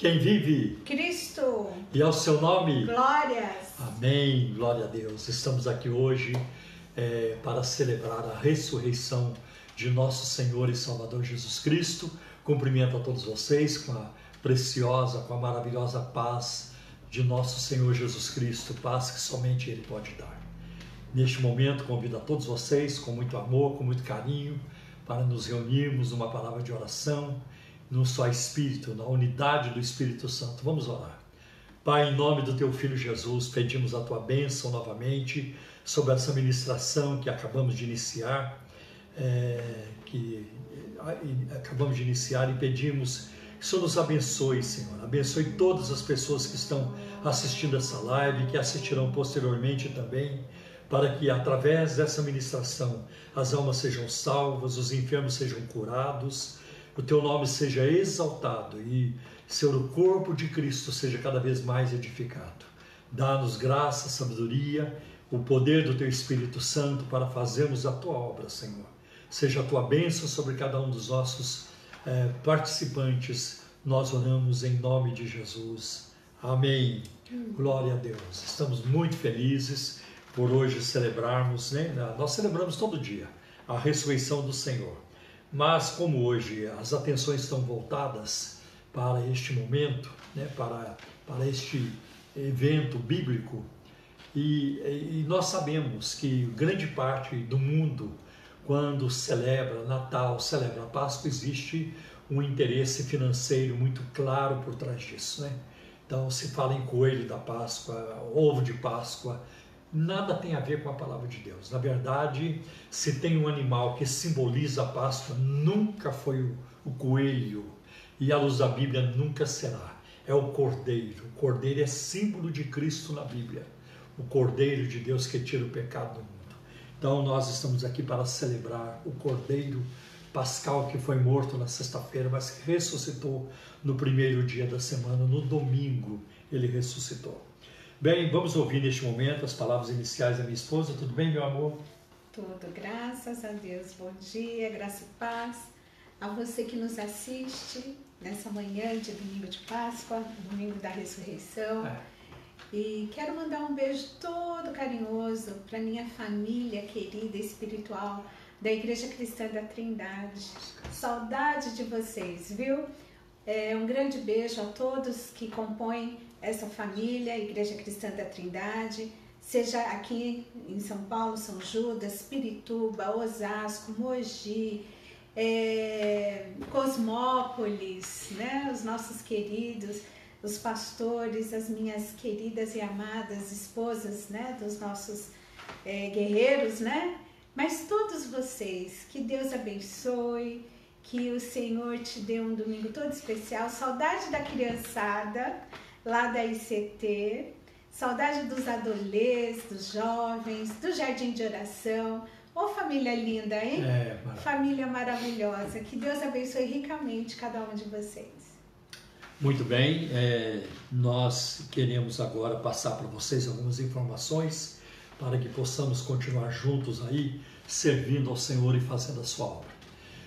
quem vive. Cristo. E ao seu nome. Glórias. Amém. Glória a Deus. Estamos aqui hoje é, para celebrar a ressurreição de nosso Senhor e Salvador Jesus Cristo. Cumprimento a todos vocês com a preciosa, com a maravilhosa paz de nosso Senhor Jesus Cristo, paz que somente Ele pode dar. Neste momento, convido a todos vocês, com muito amor, com muito carinho, para nos reunirmos numa palavra de oração, no só Espírito, na unidade do Espírito Santo. Vamos orar. Pai, em nome do Teu Filho Jesus, pedimos a Tua bênção novamente sobre essa ministração que acabamos de iniciar, é, que é, acabamos de iniciar e pedimos que o Senhor nos abençoe, Senhor. Abençoe todas as pessoas que estão assistindo essa live, que assistirão posteriormente também para que através dessa ministração as almas sejam salvas, os enfermos sejam curados, o teu nome seja exaltado e, o corpo de Cristo seja cada vez mais edificado. Dá-nos graça, sabedoria, o poder do teu Espírito Santo para fazermos a tua obra, Senhor. Seja a tua bênção sobre cada um dos nossos eh, participantes. Nós oramos em nome de Jesus. Amém. Glória a Deus. Estamos muito felizes por hoje celebrarmos, né? Nós celebramos todo dia a ressurreição do Senhor. Mas como hoje as atenções estão voltadas para este momento, né? para, para este evento bíblico, e, e nós sabemos que grande parte do mundo, quando celebra Natal, celebra Páscoa, existe um interesse financeiro muito claro por trás disso. Né? Então se fala em coelho da Páscoa, ovo de Páscoa, nada tem a ver com a palavra de Deus. Na verdade, se tem um animal que simboliza a Páscoa, nunca foi o, o coelho, e à luz da Bíblia nunca será. É o cordeiro. O cordeiro é símbolo de Cristo na Bíblia. O cordeiro de Deus que tira o pecado do mundo. Então, nós estamos aqui para celebrar o cordeiro pascal que foi morto na sexta-feira, mas ressuscitou no primeiro dia da semana, no domingo, ele ressuscitou. Bem, vamos ouvir neste momento as palavras iniciais da minha esposa. Tudo bem, meu amor? Tudo, graças a Deus. Bom dia, graça e paz. A você que nos assiste nessa manhã de domingo de Páscoa, domingo da ressurreição. É. E quero mandar um beijo todo carinhoso para minha família querida espiritual da Igreja Cristã da Trindade. Saudade de vocês, viu? É, um grande beijo a todos que compõem essa família, Igreja Cristã da Trindade, seja aqui em São Paulo, São Judas, Pirituba, Osasco, Mogi, é, Cosmópolis, né? os nossos queridos, os pastores, as minhas queridas e amadas esposas né? dos nossos é, guerreiros, né? Mas todos vocês, que Deus abençoe, que o Senhor te dê um domingo todo especial. Saudade da criançada lá da ICT. Saudade dos adolescentes, dos jovens, do jardim de oração. Ô família linda, hein? É, família maravilhosa. Que Deus abençoe ricamente cada um de vocês. Muito bem, é, nós queremos agora passar para vocês algumas informações para que possamos continuar juntos aí, servindo ao Senhor e fazendo a sua obra.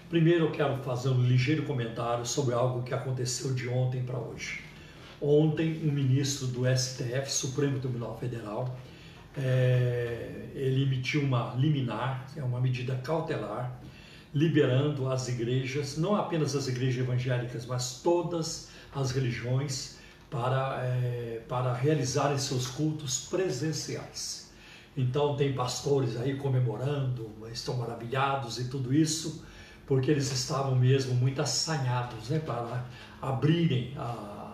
Primeiro eu quero fazer um ligeiro comentário sobre algo que aconteceu de ontem para hoje. Ontem, um ministro do STF, Supremo Tribunal Federal, é, ele emitiu uma liminar, é uma medida cautelar, liberando as igrejas, não apenas as igrejas evangélicas, mas todas as religiões, para, é, para realizarem seus cultos presenciais. Então, tem pastores aí comemorando, estão maravilhados e tudo isso, porque eles estavam mesmo muito assanhados né, para abrirem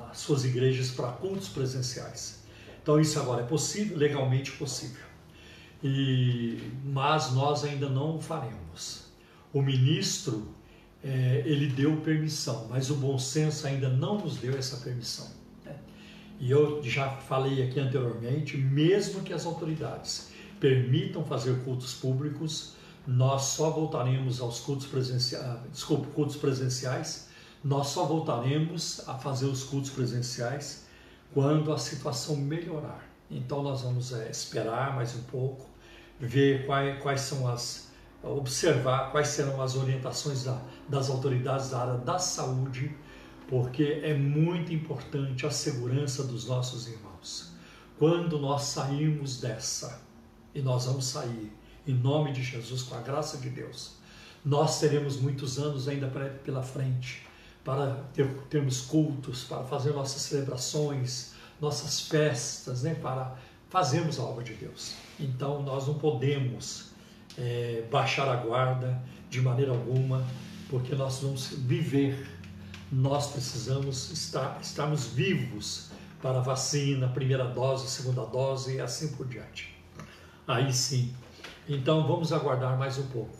as suas igrejas para cultos presenciais. Então isso agora é possível, legalmente possível. E, mas nós ainda não o faremos. O ministro é, ele deu permissão, mas o bom senso ainda não nos deu essa permissão. Né? E eu já falei aqui anteriormente, mesmo que as autoridades permitam fazer cultos públicos, nós só voltaremos aos cultos presenciais, desculpa, cultos presenciais, nós só voltaremos a fazer os cultos presenciais quando a situação melhorar. Então nós vamos é, esperar mais um pouco, ver quais, quais são as observar quais serão as orientações da, das autoridades da área da saúde porque é muito importante a segurança dos nossos irmãos. Quando nós sairmos dessa, e nós vamos sair em nome de Jesus, com a graça de Deus, nós teremos muitos anos ainda pela frente para ter, termos cultos, para fazer nossas celebrações, nossas festas, né, para fazermos a obra de Deus. Então nós não podemos é, baixar a guarda de maneira alguma, porque nós vamos viver, nós precisamos estar, estarmos vivos para a vacina, primeira dose, segunda dose e assim por diante. Aí sim. Então vamos aguardar mais um pouco.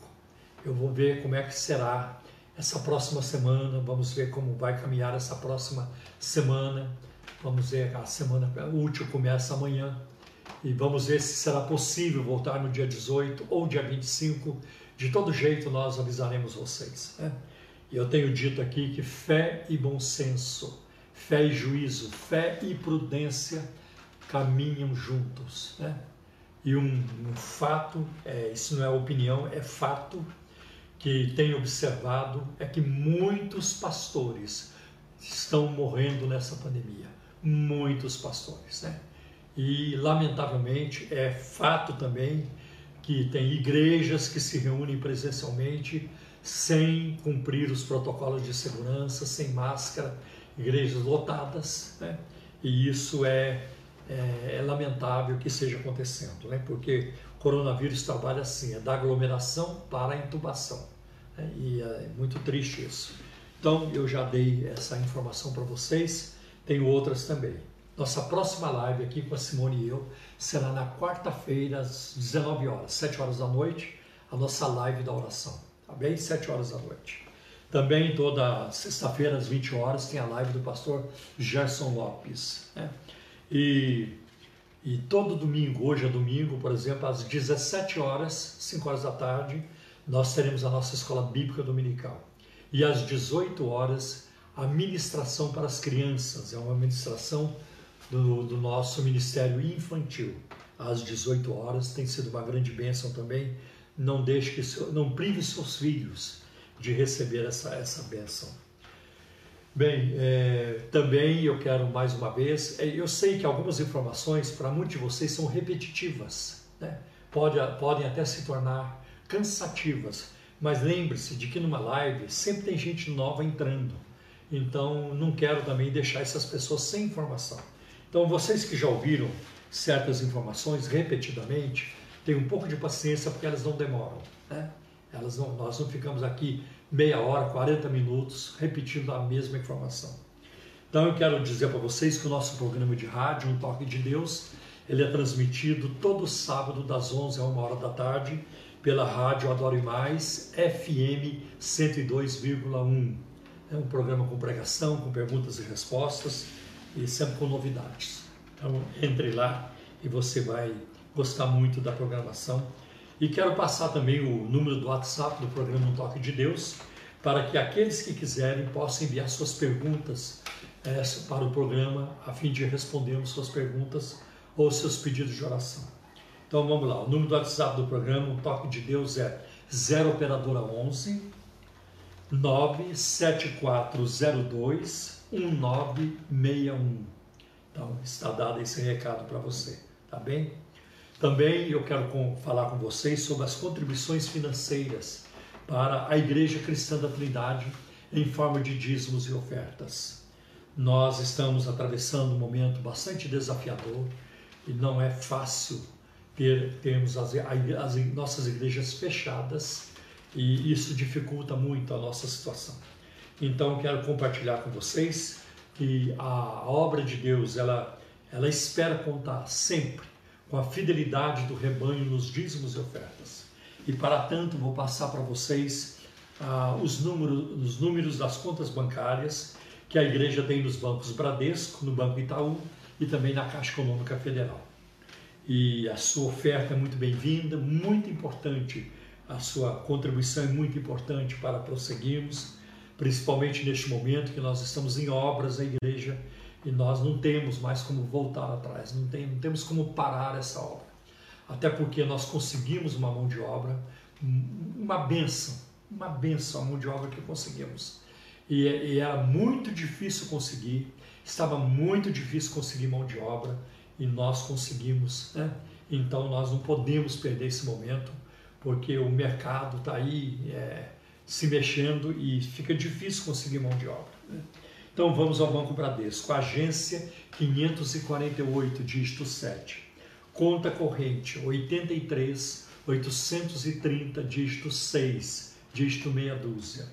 Eu vou ver como é que será essa próxima semana, vamos ver como vai caminhar essa próxima semana. Vamos ver, a semana útil começa amanhã e vamos ver se será possível voltar no dia 18 ou dia 25. De todo jeito, nós avisaremos vocês. Né? E eu tenho dito aqui que fé e bom senso, fé e juízo, fé e prudência caminham juntos. Né? E um, um fato, é, isso não é opinião, é fato que tenho observado é que muitos pastores estão morrendo nessa pandemia. Muitos pastores, né? E, lamentavelmente, é fato também que tem igrejas que se reúnem presencialmente sem cumprir os protocolos de segurança, sem máscara, igrejas lotadas, né? E isso é, é, é lamentável que esteja acontecendo, né? Porque coronavírus trabalha assim, é da aglomeração para a intubação. Né? E é muito triste isso. Então, eu já dei essa informação para vocês, tenho outras também. Nossa próxima live aqui com a Simone e eu será na quarta-feira, às 19 horas, 7 horas da noite, a nossa live da oração, tá bem? 7 horas da noite. Também toda sexta-feira, às 20 horas, tem a live do pastor Gerson Lopes. Né? E, e todo domingo, hoje é domingo, por exemplo, às 17 horas, 5 horas da tarde, nós teremos a nossa escola bíblica dominical. E às 18 horas, a ministração para as crianças, é uma ministração do, do nosso Ministério Infantil, às 18 horas. Tem sido uma grande bênção também. Não deixe que não prive seus filhos de receber essa, essa bênção. Bem, é, também eu quero mais uma vez, é, eu sei que algumas informações para muitos de vocês são repetitivas, né? Pode, podem até se tornar cansativas, mas lembre-se de que numa live sempre tem gente nova entrando, então não quero também deixar essas pessoas sem informação. Então, vocês que já ouviram certas informações repetidamente, tenham um pouco de paciência porque elas não demoram. Né? Elas não, nós não ficamos aqui meia hora, 40 minutos repetindo a mesma informação. Então, eu quero dizer para vocês que o nosso programa de rádio, Um Toque de Deus, ele é transmitido todo sábado das 11 a 1 hora da tarde pela rádio Adore Mais FM 102,1. É um programa com pregação, com perguntas e respostas e sempre com novidades. Então, entre lá e você vai gostar muito da programação. E quero passar também o número do WhatsApp do programa Um Toque de Deus, para que aqueles que quiserem possam enviar suas perguntas é, para o programa, a fim de respondermos suas perguntas ou seus pedidos de oração. Então vamos lá, o número do WhatsApp do programa Um Toque de Deus é 0 operadora 11 97402 1961. Então, está dado esse recado para você, tá bem? Também eu quero com, falar com vocês sobre as contribuições financeiras para a Igreja Cristã da Trindade em forma de dízimos e ofertas. Nós estamos atravessando um momento bastante desafiador e não é fácil ter, termos as, as nossas igrejas fechadas e isso dificulta muito a nossa situação. Então quero compartilhar com vocês que a obra de Deus ela ela espera contar sempre com a fidelidade do rebanho nos dízimos e ofertas. E para tanto vou passar para vocês ah, os, números, os números das contas bancárias que a igreja tem nos bancos Bradesco, no Banco Itaú e também na Caixa Econômica Federal. E a sua oferta é muito bem-vinda, muito importante, a sua contribuição é muito importante para prosseguirmos principalmente neste momento que nós estamos em obras na igreja e nós não temos mais como voltar atrás, não, tem, não temos como parar essa obra. Até porque nós conseguimos uma mão de obra, uma benção, uma benção a mão de obra que conseguimos. e, e era muito difícil conseguir, estava muito difícil conseguir mão de obra e nós conseguimos. Né? Então nós não podemos perder esse momento, porque o mercado está aí é, se mexendo e fica difícil conseguir mão de obra. Né? Então vamos ao Banco Bradesco, agência 548, dígito 7, conta corrente 83 830, dígito 6, dígito meia dúzia.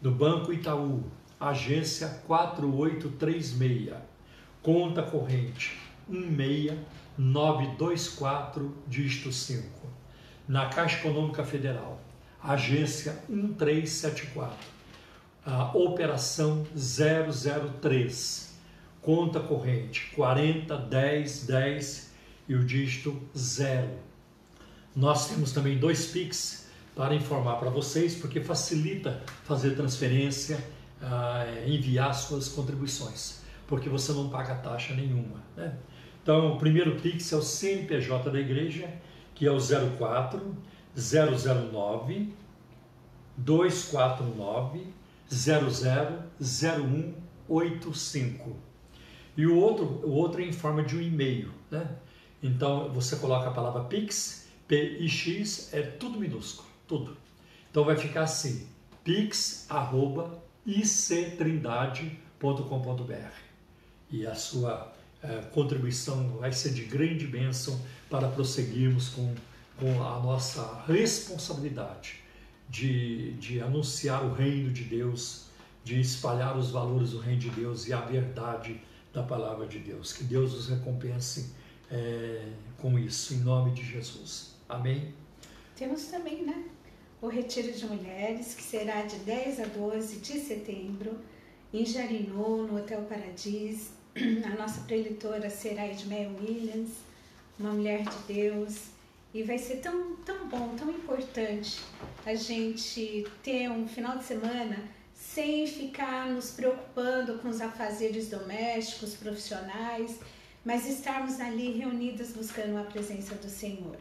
Do Banco Itaú, agência 4836, conta corrente 16924, dígito 5. Na Caixa Econômica Federal, agência 1374, a operação 003, conta corrente 401010 e o dígito 0. Nós temos também dois PIX para informar para vocês, porque facilita fazer transferência, uh, enviar suas contribuições, porque você não paga taxa nenhuma. Né? Então, o primeiro Pix é o CNPJ da igreja, que é o 04 009 249 000185. E o outro, o outro é em forma de um e-mail, né? Então você coloca a palavra Pix, P-I-X, é tudo minúsculo, tudo. Então vai ficar assim, pix.ictrindade.com.br. E a sua é, contribuição vai ser de grande bênção para prosseguirmos com, com a nossa responsabilidade de, de anunciar o reino de Deus, de espalhar os valores do reino de Deus e a verdade da palavra de Deus. Que Deus os recompense é, com isso, em nome de Jesus. Amém? Temos também, né? O Retiro de Mulheres, que será de 10 a 12 de setembro, em Jarinô, no Hotel Paradis, a nossa preletora será Edmeia Williams, uma mulher de Deus. E vai ser tão, tão bom, tão importante a gente ter um final de semana sem ficar nos preocupando com os afazeres domésticos, profissionais, mas estarmos ali reunidas buscando a presença do Senhor.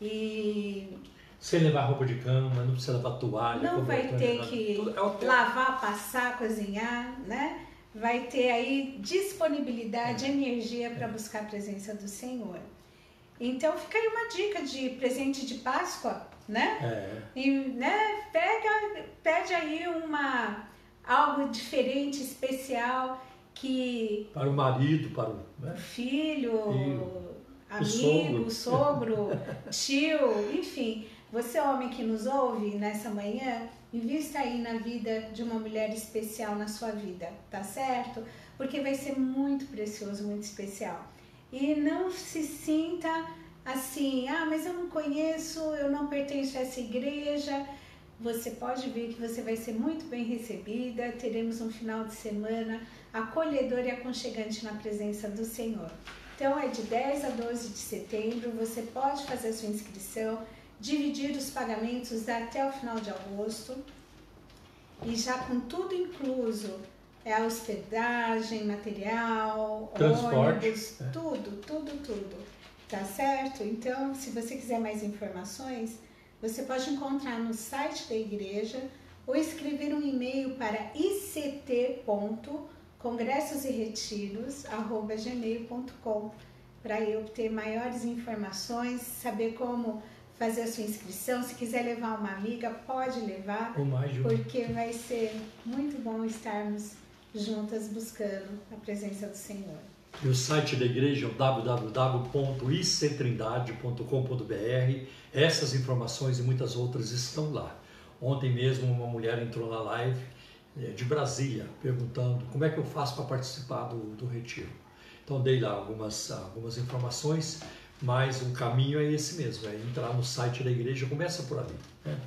E sem levar roupa de cama, não precisa levar toalha. Não vai ter que é lavar, passar, cozinhar, né? vai ter aí disponibilidade, é. energia para buscar a presença do Senhor. Então fica aí uma dica de presente de Páscoa, né? É. E, né, pega, pede aí uma algo diferente, especial que para o marido, para o né? filho, filho, amigo, sogro, sogro tio, enfim, você homem que nos ouve nessa manhã, Invista aí na vida de uma mulher especial na sua vida, tá certo? Porque vai ser muito precioso, muito especial. E não se sinta assim, ah, mas eu não conheço, eu não pertenço a essa igreja. Você pode ver que você vai ser muito bem recebida. Teremos um final de semana acolhedor e aconchegante na presença do Senhor. Então é de 10 a 12 de setembro. Você pode fazer a sua inscrição dividir os pagamentos até o final de agosto e já com tudo incluso, é hospedagem, material, Transporte, ônibus, é. tudo, tudo, tudo. Tá certo? Então, se você quiser mais informações, você pode encontrar no site da igreja ou escrever um e-mail para ict.congressoseretiros@gmail.com para eu ter maiores informações, saber como fazer a sua inscrição. Se quiser levar uma amiga, pode levar, porque vai ser muito bom estarmos juntas buscando a presença do Senhor. E o site da igreja é o www.ictrindade.com.br. Essas informações e muitas outras estão lá. Ontem mesmo uma mulher entrou na live eh, de Brasília perguntando como é que eu faço para participar do, do retiro. Então dei lá algumas, algumas informações mas o caminho é esse mesmo, é entrar no site da igreja, começa por ali. Né?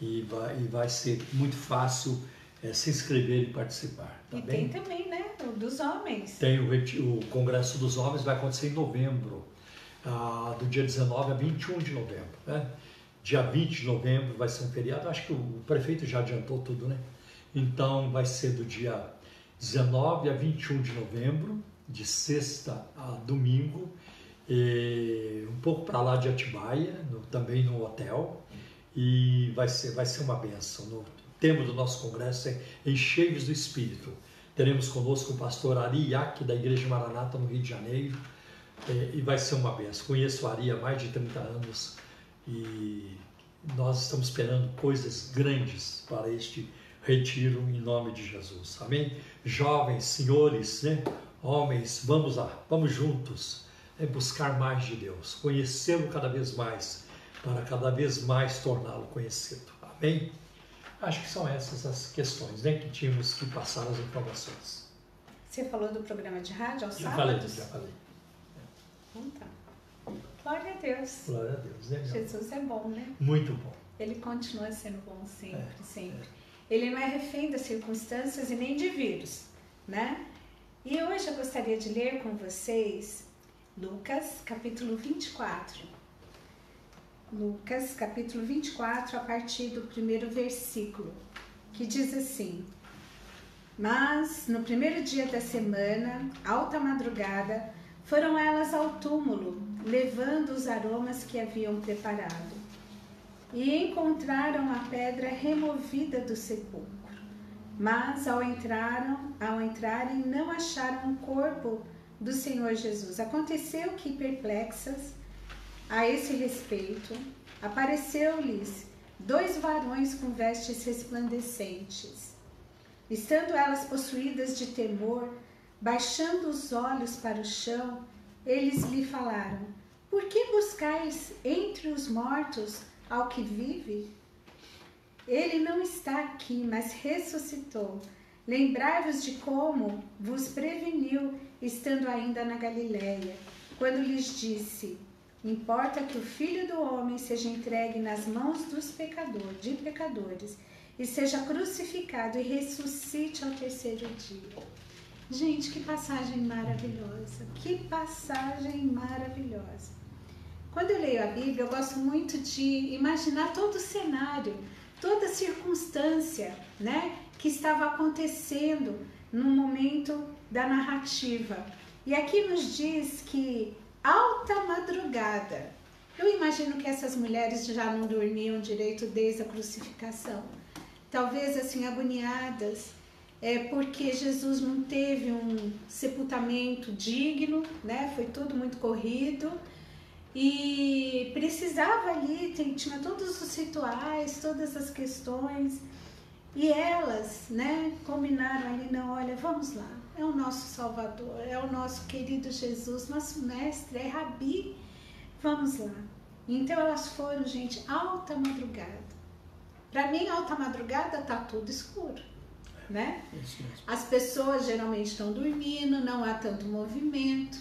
E, vai, e vai ser muito fácil é, se inscrever e participar. Tá e tem também, né? O dos homens. Tem o, o Congresso dos Homens, vai acontecer em novembro, ah, do dia 19 a 21 de novembro. Né? Dia 20 de novembro vai ser um feriado, acho que o prefeito já adiantou tudo, né? Então vai ser do dia 19 a 21 de novembro, de sexta a domingo, um pouco para lá de Atibaia, no, também no hotel, e vai ser, vai ser uma benção. No, tema do nosso congresso é Encheios do Espírito. Teremos conosco o pastor Ari da Igreja Maranata, no Rio de Janeiro, é, e vai ser uma benção. Conheço o Ari há mais de 30 anos e nós estamos esperando coisas grandes para este retiro em nome de Jesus. Amém? Jovens, senhores, né? homens, vamos lá, vamos juntos é buscar mais de Deus, conhecê-lo cada vez mais, para cada vez mais torná-lo conhecido. Amém? Acho que são essas as questões né, que tínhamos que passar as informações. Você falou do programa de rádio aos já sábados? Falei, já falei. Então tá. Glória a Deus. Glória a Deus. Né, Jesus é bom, né? Muito bom. Ele continua sendo bom sempre, é, sempre. É. Ele não é refém das circunstâncias e nem de vírus, né? E hoje eu gostaria de ler com vocês Lucas, capítulo 24. Lucas, capítulo 24, a partir do primeiro versículo, que diz assim: Mas no primeiro dia da semana, alta madrugada, foram elas ao túmulo, levando os aromas que haviam preparado. E encontraram a pedra removida do sepulcro. Mas ao entraram, ao entrarem, não acharam o corpo do Senhor Jesus. Aconteceu que perplexas a esse respeito, apareceu-lhes dois varões com vestes resplandecentes. Estando elas possuídas de temor, baixando os olhos para o chão, eles lhe falaram: Por que buscais entre os mortos ao que vive? Ele não está aqui, mas ressuscitou. Lembrai-vos de como vos preveniu, estando ainda na Galiléia, quando lhes disse: Importa que o Filho do Homem seja entregue nas mãos dos pecadores, de pecadores, e seja crucificado e ressuscite ao terceiro dia. Gente, que passagem maravilhosa! Que passagem maravilhosa! Quando eu leio a Bíblia, eu gosto muito de imaginar todo o cenário, toda a circunstância, né, que estava acontecendo no momento da narrativa. E aqui nos diz que alta madrugada. Eu imagino que essas mulheres já não dormiam direito desde a crucificação. Talvez assim agoniadas, é porque Jesus não teve um sepultamento digno, né? Foi tudo muito corrido e precisava ali, tinha todos os rituais, todas as questões. E elas, né, combinaram ali, não, olha, vamos lá, é o nosso Salvador, é o nosso querido Jesus, nosso mestre, é Rabi. Vamos lá. Então elas foram, gente, alta madrugada. Para mim, alta madrugada tá tudo escuro, né? As pessoas geralmente estão dormindo, não há tanto movimento.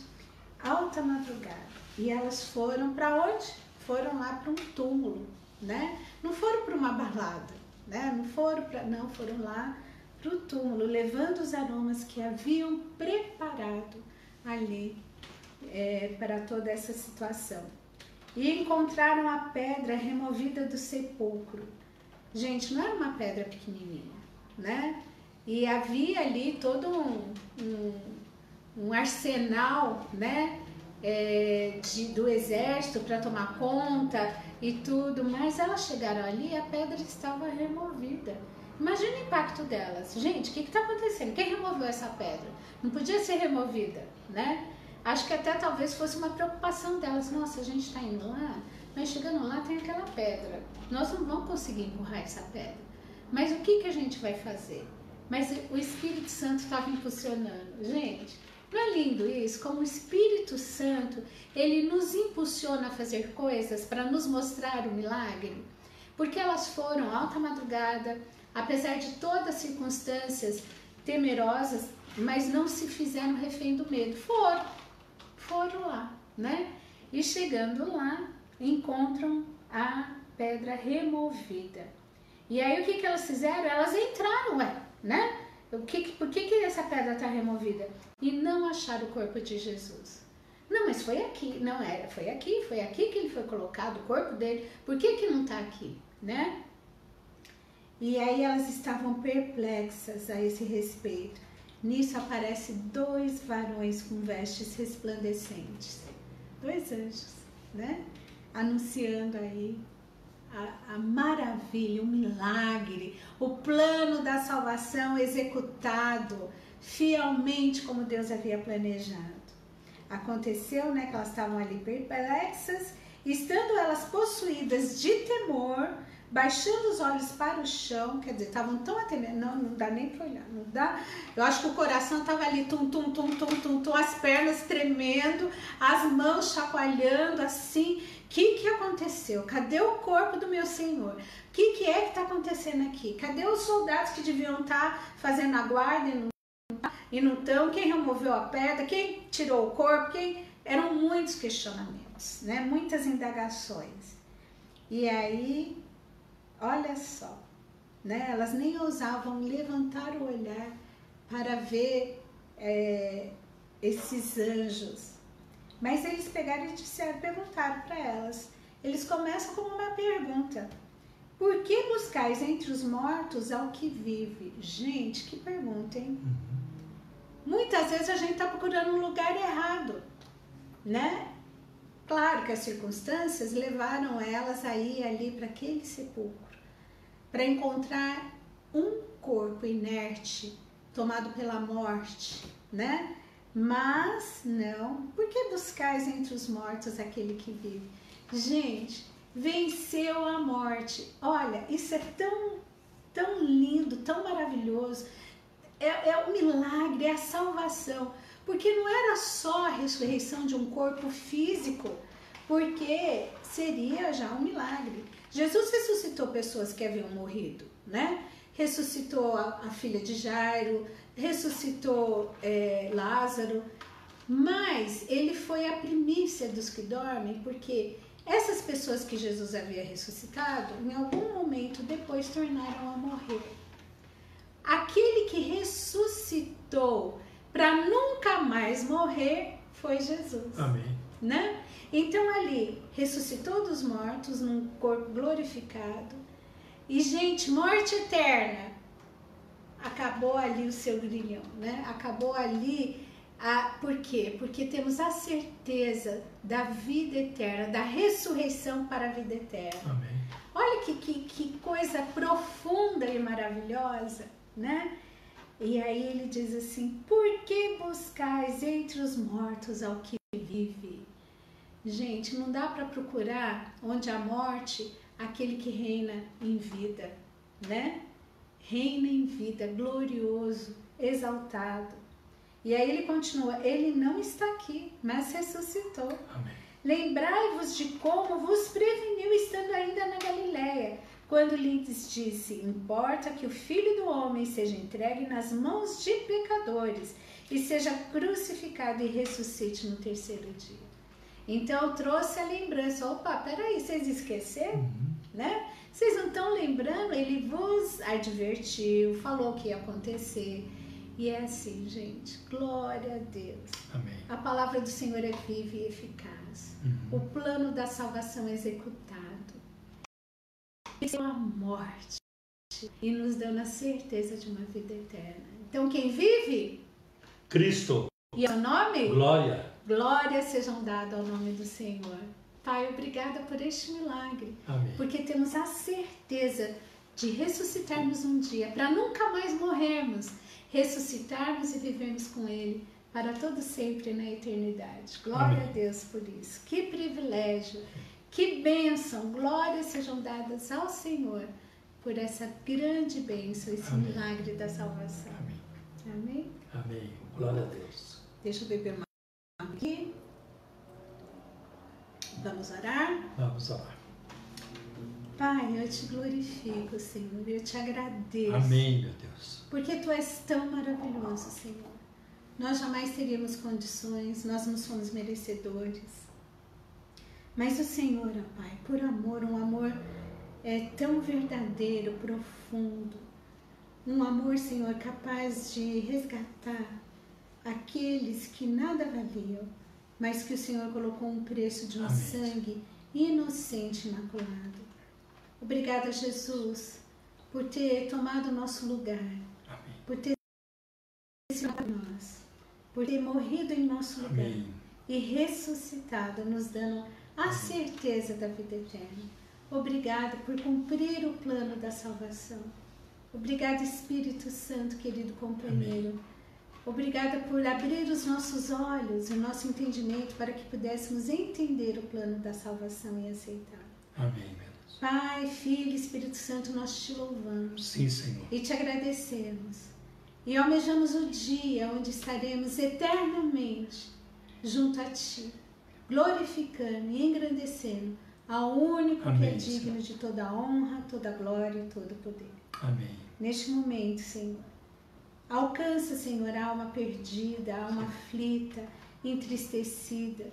Alta madrugada. E elas foram para onde? Foram lá para um túmulo, né? Não foram para uma balada, né? Não foram para, não, foram lá para o túmulo, levando os aromas que haviam preparado ali é, para toda essa situação. E encontraram a pedra removida do sepulcro. Gente, não era uma pedra pequenininha, né? E havia ali todo um, um, um arsenal, né? É, de, do exército para tomar conta e tudo, mas elas chegaram ali e a pedra estava removida. Imagina o impacto delas. Gente, o que está acontecendo? Quem removeu essa pedra? Não podia ser removida, né? Acho que até talvez fosse uma preocupação delas. Nossa, a gente está indo lá, mas chegando lá tem aquela pedra. Nós não vamos conseguir empurrar essa pedra. Mas o que, que a gente vai fazer? Mas o Espírito Santo estava impulsionando. Gente, não é lindo isso? Como o Espírito Santo, ele nos impulsiona a fazer coisas para nos mostrar o milagre. Porque elas foram alta madrugada, apesar de todas as circunstâncias temerosas, mas não se fizeram refém do medo. Foram, foram lá, né? E chegando lá, encontram a pedra removida. E aí o que, que elas fizeram? Elas entraram, ué, né? O que, por que, que essa pedra está removida? E não acharam o corpo de Jesus. Não, mas foi aqui, não era, foi aqui, foi aqui que ele foi colocado, o corpo dele. Por que, que não está aqui, né? E aí elas estavam perplexas a esse respeito. Nisso aparecem dois varões com vestes resplandecentes, dois anjos, né? Anunciando aí a, a maravilha, o milagre, o plano da salvação executado fielmente como Deus havia planejado. Aconteceu, né, que elas estavam ali perplexas, estando elas possuídas de temor, baixando os olhos para o chão, quer dizer, estavam tão atendendo, não, não dá nem para olhar, não dá. Eu acho que o coração estava ali, tum, tum, tum, tum, tum, tum, as pernas tremendo, as mãos chacoalhando assim. O que, que aconteceu? Cadê o corpo do meu Senhor? O que, que é que está acontecendo aqui? Cadê os soldados que deviam estar tá fazendo a guarda e não e não estão? Quem removeu a pedra? Quem tirou o corpo? Quem... Eram muitos questionamentos, né? muitas indagações. E aí Olha só, né? Elas nem ousavam levantar o olhar para ver é, esses anjos. Mas eles pegaram e disseram, perguntaram para elas. Eles começam com uma pergunta: Por que buscais entre os mortos ao que vive? Gente, que pergunta, hein? Uhum. Muitas vezes a gente está procurando um lugar errado, né? Claro que as circunstâncias levaram elas a ir ali para aquele sepulcro para encontrar um corpo inerte tomado pela morte, né? Mas não, por que buscais entre os mortos aquele que vive? Gente, venceu a morte. Olha, isso é tão, tão lindo, tão maravilhoso. É, é o milagre, é a salvação. Porque não era só a ressurreição de um corpo físico, porque seria já um milagre. Jesus ressuscitou pessoas que haviam morrido, né? Ressuscitou a, a filha de Jairo, ressuscitou é, Lázaro, mas ele foi a primícia dos que dormem, porque essas pessoas que Jesus havia ressuscitado, em algum momento depois tornaram a morrer. Aquele que ressuscitou para nunca mais morrer foi Jesus. Amém. Né? Então ali ressuscitou dos mortos num corpo glorificado. E gente, morte eterna. Acabou ali o seu grilhão, né? Acabou ali a, por quê? Porque temos a certeza da vida eterna, da ressurreição para a vida eterna. Amém. Olha que, que, que coisa profunda e maravilhosa, né? E aí ele diz assim: Por que buscais entre os mortos ao que vive? Gente, não dá para procurar onde a morte, aquele que reina em vida, né? Reina em vida, glorioso, exaltado. E aí ele continua: Ele não está aqui, mas ressuscitou. Lembrai-vos de como vos preveniu estando ainda na Galiléia, quando lhes disse: Importa que o filho do homem seja entregue nas mãos de pecadores e seja crucificado e ressuscite no terceiro dia. Então eu trouxe a lembrança. Opa, peraí, vocês esqueceram? Uhum. Né? Vocês não estão lembrando? Ele vos advertiu, falou que ia acontecer. E é assim, gente. Glória a Deus. Amém. A palavra do Senhor é viva e eficaz. Uhum. O plano da salvação é executado. Venceu a morte e nos dando a certeza de uma vida eterna. Então, quem vive? Cristo. E é o nome? Glória. Glórias sejam dadas ao nome do Senhor. Pai, obrigada por este milagre. Amém. Porque temos a certeza de ressuscitarmos um dia, para nunca mais morrermos, ressuscitarmos e vivermos com Ele para todo sempre na eternidade. Glória Amém. a Deus por isso. Que privilégio, que bênção. Glórias sejam dadas ao Senhor por essa grande bênção, esse Amém. milagre da salvação. Amém. Amém. Amém. Glória a Deus. Deixa eu beber mais aqui. Vamos orar? Vamos orar. Pai, eu te glorifico, Senhor, eu te agradeço. Amém, meu Deus. Porque tu és tão maravilhoso, Senhor. Nós jamais teríamos condições, nós não somos merecedores. Mas o Senhor, ó Pai, por amor, um amor é tão verdadeiro, profundo, um amor, Senhor, capaz de resgatar aqueles que nada valiam, mas que o Senhor colocou um preço de um Amém. sangue inocente imaculado. Obrigada, Jesus, por ter tomado o nosso lugar, Amém. por ter sido nós, por ter morrido em nosso lugar Amém. e ressuscitado, nos dando a certeza da vida eterna. Obrigada por cumprir o plano da salvação. Obrigada, Espírito Santo, querido companheiro. Obrigada por abrir os nossos olhos e o nosso entendimento para que pudéssemos entender o plano da salvação e aceitar. Amém, meu Deus. Pai, Filho e Espírito Santo, nós te louvamos. Sim, Senhor. E te agradecemos. E almejamos o dia onde estaremos eternamente junto a Ti, glorificando e engrandecendo ao único Amém, que é digno Senhor. de toda honra, toda glória e todo poder. Amém. Neste momento, Senhor, alcança, Senhor, a alma perdida, a alma aflita, entristecida.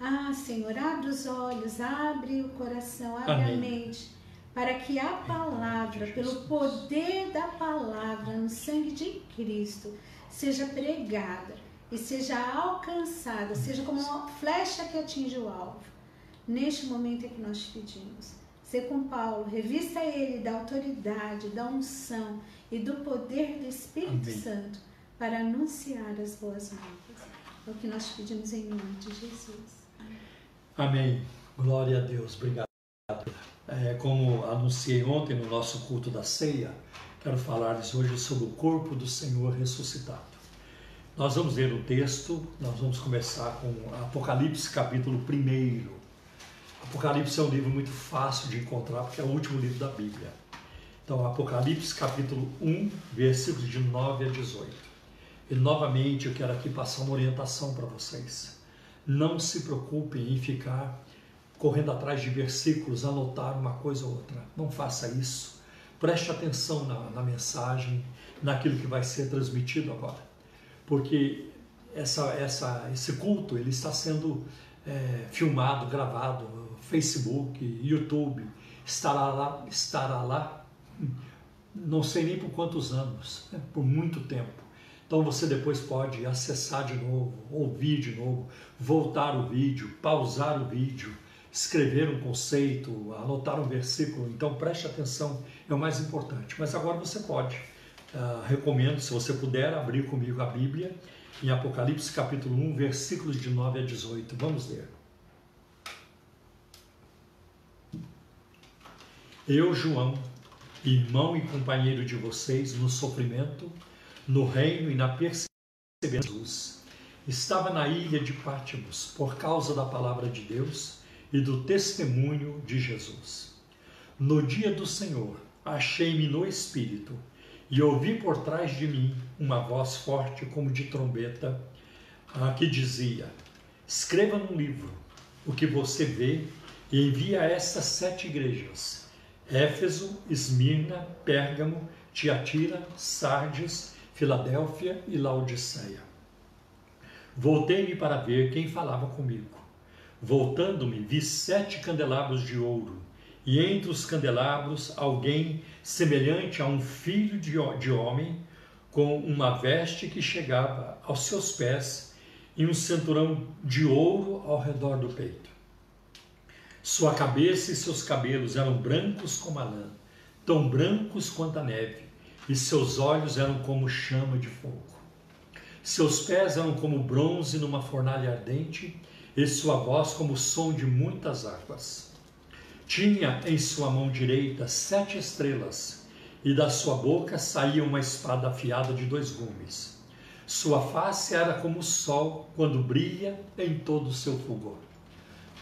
Ah, Senhor, abre os olhos, abre o coração, abre Amém. a mente, para que a palavra, pelo poder da palavra, no sangue de Cristo, seja pregada e seja alcançada, seja como uma flecha que atinge o alvo Neste momento é que nós te pedimos. Ser com Paulo, revista ele da autoridade, da unção e do poder do Espírito Amém. Santo para anunciar as boas novas. É o que nós pedimos em nome de Jesus. Amém. Amém. Glória a Deus. Obrigado. É, como anunciei ontem no nosso culto da ceia, quero falar-lhes hoje sobre o corpo do Senhor ressuscitado. Nós vamos ler o texto, nós vamos começar com Apocalipse capítulo 1. Apocalipse é um livro muito fácil de encontrar porque é o último livro da Bíblia. Então, Apocalipse capítulo 1, versículos de 9 a 18. E novamente eu quero aqui passar uma orientação para vocês. Não se preocupem em ficar correndo atrás de versículos, anotar uma coisa ou outra. Não faça isso. Preste atenção na, na mensagem, naquilo que vai ser transmitido agora. Porque essa, essa, esse culto ele está sendo é, filmado, gravado, Facebook, YouTube, estará lá, estará lá, não sei nem por quantos anos, né? por muito tempo. Então você depois pode acessar de novo, ouvir de novo, voltar o vídeo, pausar o vídeo, escrever um conceito, anotar um versículo. Então preste atenção, é o mais importante. Mas agora você pode, uh, recomendo, se você puder, abrir comigo a Bíblia em Apocalipse capítulo 1, versículos de 9 a 18. Vamos ler. Eu, João, irmão e companheiro de vocês no sofrimento, no reino e na perseverança de Jesus, estava na ilha de Pátimos por causa da palavra de Deus e do testemunho de Jesus. No dia do Senhor, achei-me no Espírito e ouvi por trás de mim uma voz forte como de trombeta que dizia: Escreva num livro o que você vê e envie a estas sete igrejas Éfeso, Esmirna, Pérgamo, Tiatira, Sardes, Filadélfia e Laodiceia. Voltei-me para ver quem falava comigo. Voltando-me, vi sete candelabros de ouro, e entre os candelabros alguém semelhante a um filho de, de homem, com uma veste que chegava aos seus pés e um cinturão de ouro ao redor do peito. Sua cabeça e seus cabelos eram brancos como a lã, tão brancos quanto a neve, e seus olhos eram como chama de fogo. Seus pés eram como bronze numa fornalha ardente, e sua voz como o som de muitas águas. Tinha em sua mão direita sete estrelas, e da sua boca saía uma espada afiada de dois gumes. Sua face era como o sol quando brilha em todo o seu fulgor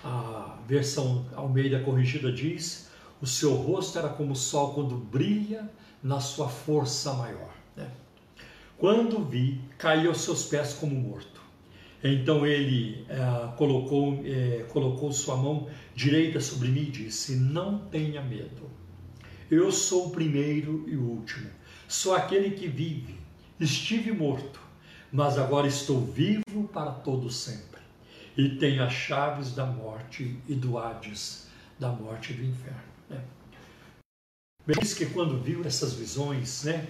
a versão Almeida corrigida diz: o seu rosto era como o sol quando brilha na sua força maior. Né? Quando vi, caí aos seus pés como morto. Então ele é, colocou, é, colocou sua mão direita sobre mim e disse: Não tenha medo. Eu sou o primeiro e o último. Sou aquele que vive. Estive morto, mas agora estou vivo para todo sempre e tem as chaves da morte e do Hades, da morte e do inferno. Né? Diz que quando viu essas visões, né,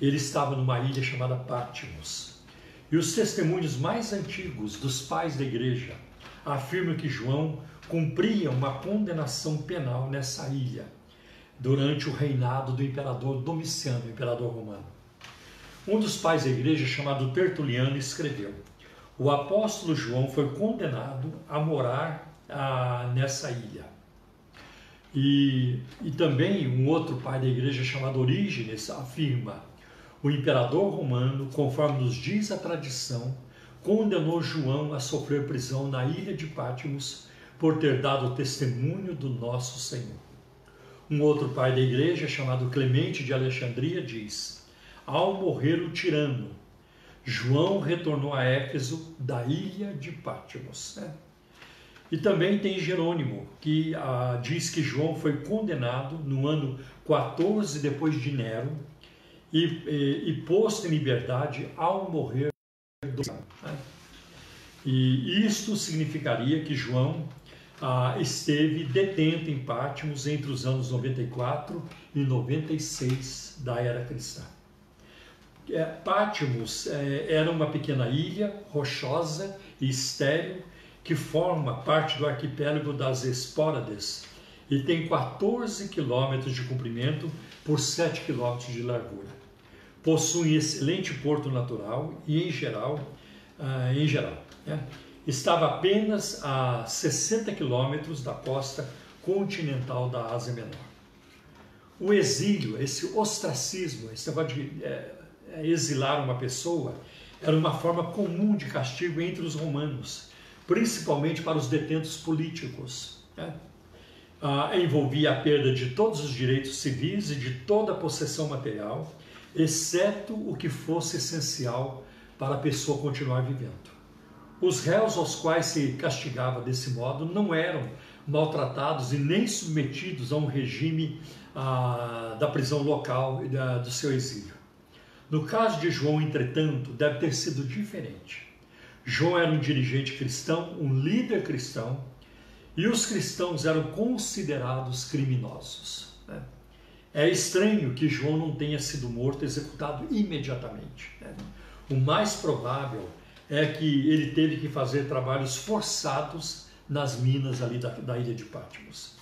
ele estava numa ilha chamada Pátimos. E os testemunhos mais antigos dos pais da igreja afirmam que João cumpria uma condenação penal nessa ilha durante o reinado do imperador Domiciano, imperador romano. Um dos pais da igreja, chamado Tertuliano, escreveu: o apóstolo João foi condenado a morar ah, nessa ilha. E, e também um outro pai da igreja chamado Orígenes afirma: o imperador romano, conforme nos diz a tradição, condenou João a sofrer prisão na ilha de Pátimos por ter dado testemunho do nosso Senhor. Um outro pai da igreja, chamado Clemente de Alexandria, diz: Ao morrer o tirano, João retornou a Éfeso da ilha de Pátimos. Né? E também tem Jerônimo, que ah, diz que João foi condenado no ano 14 depois de Nero e, e, e posto em liberdade ao morrer do né? E isto significaria que João ah, esteve detento em Pátimos entre os anos 94 e 96 da era cristã. É, Pátimos é, era uma pequena ilha rochosa e estéril que forma parte do arquipélago das Espórades e tem 14 quilômetros de comprimento por 7 quilômetros de largura. Possui excelente porto natural e, em geral, uh, em geral né, estava apenas a 60 quilômetros da costa continental da Ásia Menor. O exílio, esse ostracismo, esse negócio de é, exilar uma pessoa, era uma forma comum de castigo entre os romanos principalmente para os detentos políticos. Né? Ah, envolvia a perda de todos os direitos civis e de toda a possessão material, exceto o que fosse essencial para a pessoa continuar vivendo. Os réus aos quais se castigava desse modo não eram maltratados e nem submetidos a um regime ah, da prisão local e da, do seu exílio. No caso de João, entretanto, deve ter sido diferente. João era um dirigente cristão, um líder cristão, e os cristãos eram considerados criminosos. Né? É estranho que João não tenha sido morto, executado imediatamente. Né? O mais provável é que ele teve que fazer trabalhos forçados nas minas ali da, da ilha de Patmos.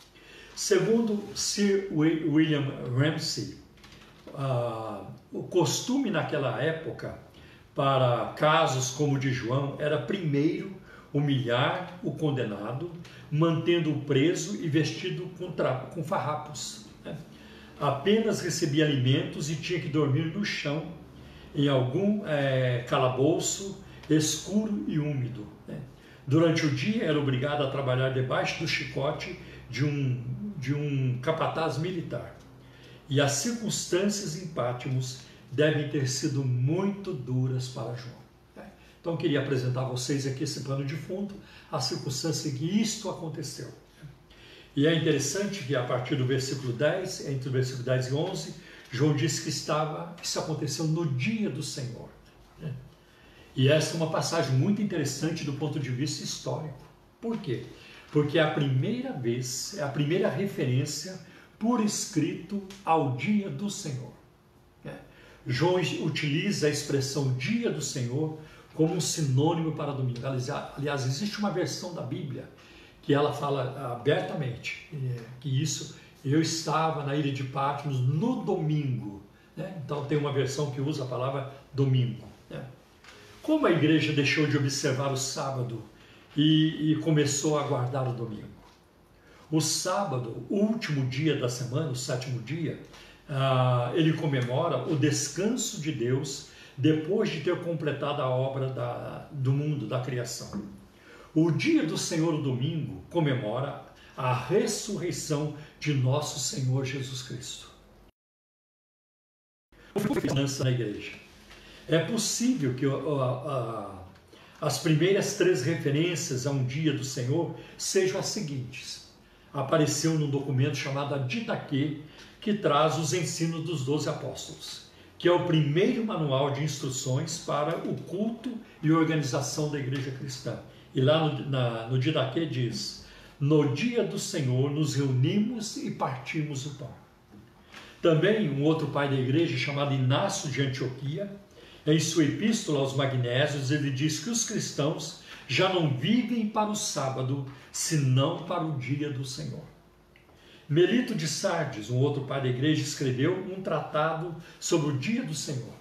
Segundo Sir William Ramsay, uh, o costume naquela época para casos como o de João era primeiro humilhar o condenado, mantendo-o preso e vestido com, com farrapos. Né? Apenas recebia alimentos e tinha que dormir no chão, em algum é, calabouço escuro e úmido. Né? Durante o dia era obrigado a trabalhar debaixo do chicote de um, de um capataz militar. E as circunstâncias em Pátimos devem ter sido muito duras para João. Né? Então, queria apresentar a vocês aqui esse pano de fundo, a circunstância que isto aconteceu. E é interessante que a partir do versículo 10, entre o versículo 10 e 11, João diz que estava, isso aconteceu no dia do Senhor. Né? E essa é uma passagem muito interessante do ponto de vista histórico. Por quê? Porque é a primeira vez, é a primeira referência por escrito ao dia do Senhor. João utiliza a expressão dia do Senhor como um sinônimo para domingo. Aliás, existe uma versão da Bíblia que ela fala abertamente é, que isso eu estava na ilha de Patmos no domingo. Né? Então tem uma versão que usa a palavra domingo. Né? Como a igreja deixou de observar o sábado e, e começou a guardar o domingo? O sábado, o último dia da semana, o sétimo dia, ah, ele comemora o descanso de Deus depois de ter completado a obra da, do mundo, da criação. O dia do Senhor, o domingo, comemora a ressurreição de nosso Senhor Jesus Cristo. na igreja. É possível que as primeiras três referências a um dia do Senhor sejam as seguintes. Apareceu num documento chamado Didaquê, que traz os ensinos dos doze apóstolos, que é o primeiro manual de instruções para o culto e organização da igreja cristã. E lá no, na, no Didaquê diz: No dia do Senhor nos reunimos e partimos o pão. Também um outro pai da igreja, chamado Inácio de Antioquia, em sua epístola aos Magnésios, ele diz que os cristãos já não vivem para o sábado, senão para o dia do Senhor. Melito de Sardes, um outro pai da igreja, escreveu um tratado sobre o dia do Senhor.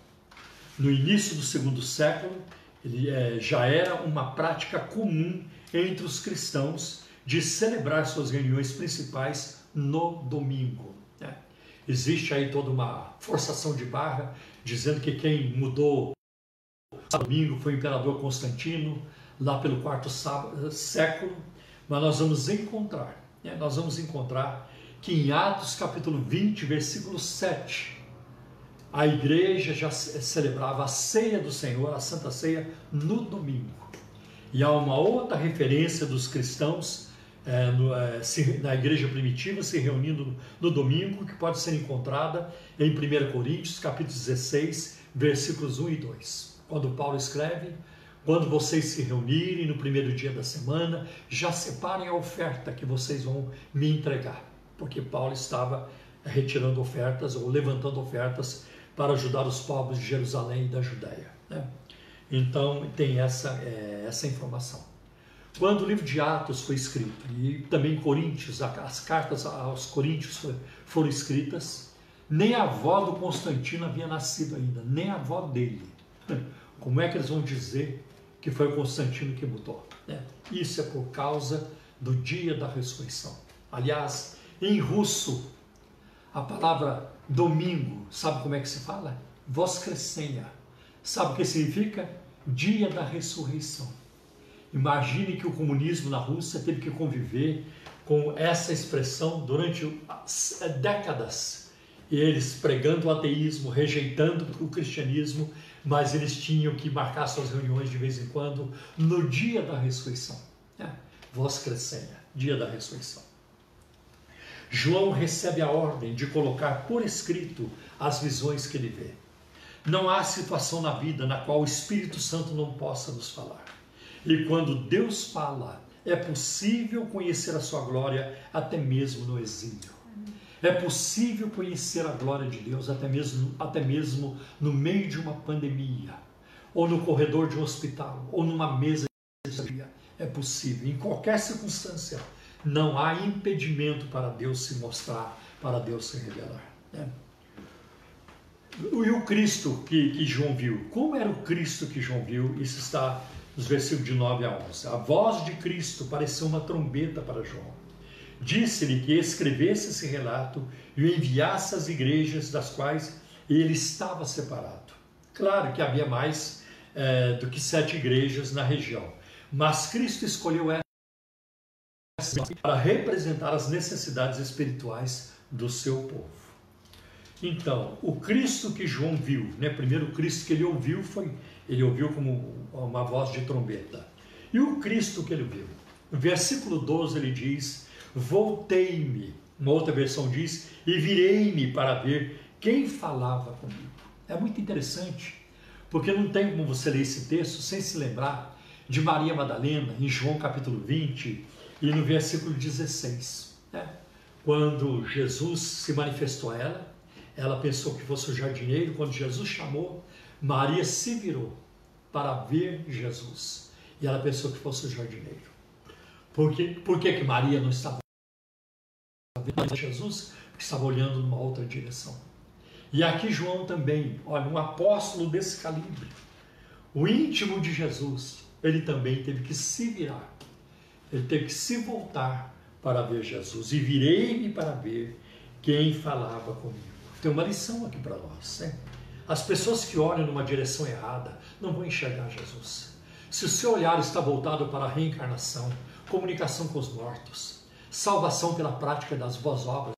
No início do segundo século, ele é, já era uma prática comum entre os cristãos de celebrar suas reuniões principais no domingo. Né? Existe aí toda uma forçação de barra dizendo que quem mudou o domingo foi o imperador Constantino, lá pelo quarto século, mas nós vamos encontrar, né? nós vamos encontrar que em Atos capítulo 20, versículo 7, a igreja já celebrava a ceia do Senhor, a Santa Ceia, no domingo. E há uma outra referência dos cristãos é, no, é, se, na igreja primitiva se reunindo no domingo, que pode ser encontrada em 1 Coríntios, capítulo 16, versículos 1 e 2. Quando Paulo escreve, quando vocês se reunirem no primeiro dia da semana, já separem a oferta que vocês vão me entregar. Porque Paulo estava retirando ofertas ou levantando ofertas para ajudar os povos de Jerusalém e da Judéia. Né? Então tem essa, é, essa informação. Quando o livro de Atos foi escrito, e também Coríntios, as cartas aos Coríntios foram escritas, nem a avó do Constantino havia nascido ainda, nem a avó dele. Como é que eles vão dizer que foi o Constantino que mudou? Né? Isso é por causa do dia da ressurreição. Aliás, em russo, a palavra domingo, sabe como é que se fala? Voskresenha. Sabe o que significa? Dia da ressurreição. Imagine que o comunismo na Rússia teve que conviver com essa expressão durante décadas. Eles pregando o ateísmo, rejeitando o cristianismo, mas eles tinham que marcar suas reuniões de vez em quando no dia da ressurreição. É, voz crescenha, dia da ressurreição. João recebe a ordem de colocar por escrito as visões que ele vê. Não há situação na vida na qual o Espírito Santo não possa nos falar. E quando Deus fala, é possível conhecer a sua glória até mesmo no exílio. É possível conhecer a glória de Deus até mesmo, até mesmo no meio de uma pandemia, ou no corredor de um hospital, ou numa mesa de cirurgia. É possível, em qualquer circunstância, não há impedimento para Deus se mostrar, para Deus se revelar. Né? E o Cristo que, que, João viu? Como era o Cristo que João viu? Isso está nos versículos de 9 a 11. A voz de Cristo pareceu uma trombeta para João. Disse-lhe que escrevesse esse relato e o enviasse às igrejas das quais ele estava separado. Claro que havia mais é, do que sete igrejas na região, mas Cristo escolheu essa para representar as necessidades espirituais do seu povo. Então, o Cristo que João viu, né, primeiro Cristo que ele ouviu foi, ele ouviu como uma voz de trombeta. E o Cristo que ele viu? No versículo 12 ele diz: Voltei-me. Uma outra versão diz: E virei-me para ver quem falava comigo. É muito interessante, porque não tem como você ler esse texto sem se lembrar de Maria Madalena, em João capítulo 20, e no versículo 16, né? quando Jesus se manifestou a ela, ela pensou que fosse o jardineiro. Quando Jesus chamou, Maria se virou para ver Jesus. E ela pensou que fosse o jardineiro. Por que, por que, que Maria não estava vendo Jesus? Porque estava olhando numa outra direção. E aqui João também, olha, um apóstolo desse calibre, o íntimo de Jesus, ele também teve que se virar ele teve que se voltar para ver Jesus. E virei-me para ver quem falava comigo. Tem uma lição aqui para nós. Né? As pessoas que olham numa direção errada não vão enxergar Jesus. Se o seu olhar está voltado para a reencarnação, comunicação com os mortos, salvação pela prática das boas obras,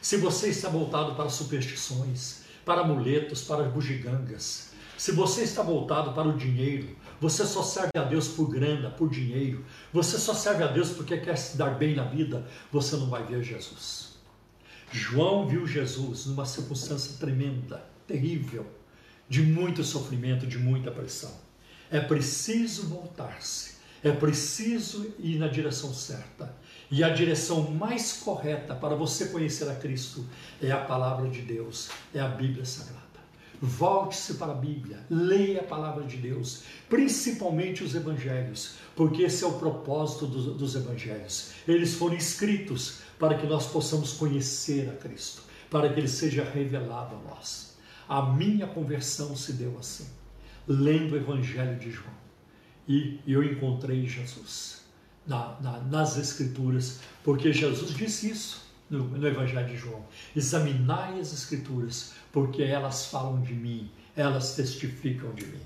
se você está voltado para superstições, para amuletos, para bugigangas, se você está voltado para o dinheiro, você só serve a Deus por grana, por dinheiro. Você só serve a Deus porque quer se dar bem na vida. Você não vai ver Jesus. João viu Jesus numa circunstância tremenda, terrível, de muito sofrimento, de muita pressão. É preciso voltar-se. É preciso ir na direção certa. E a direção mais correta para você conhecer a Cristo é a palavra de Deus, é a Bíblia Sagrada. Volte-se para a Bíblia, leia a palavra de Deus, principalmente os evangelhos, porque esse é o propósito dos, dos evangelhos. Eles foram escritos para que nós possamos conhecer a Cristo, para que ele seja revelado a nós. A minha conversão se deu assim, lendo o evangelho de João. E eu encontrei Jesus. Na, na, nas Escrituras, porque Jesus disse isso no, no Evangelho de João: examinai as Escrituras, porque elas falam de mim, elas testificam de mim.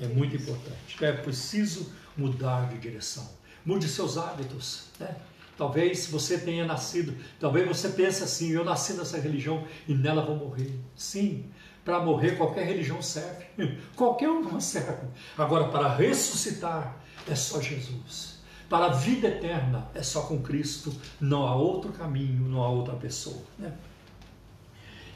É muito importante. É preciso mudar de direção. Mude seus hábitos. Né? Talvez você tenha nascido, talvez você pense assim: eu nasci nessa religião e nela vou morrer. Sim, para morrer qualquer religião serve, qualquer uma serve. Agora, para ressuscitar é só Jesus. Para a vida eterna é só com Cristo, não há outro caminho, não há outra pessoa. Né?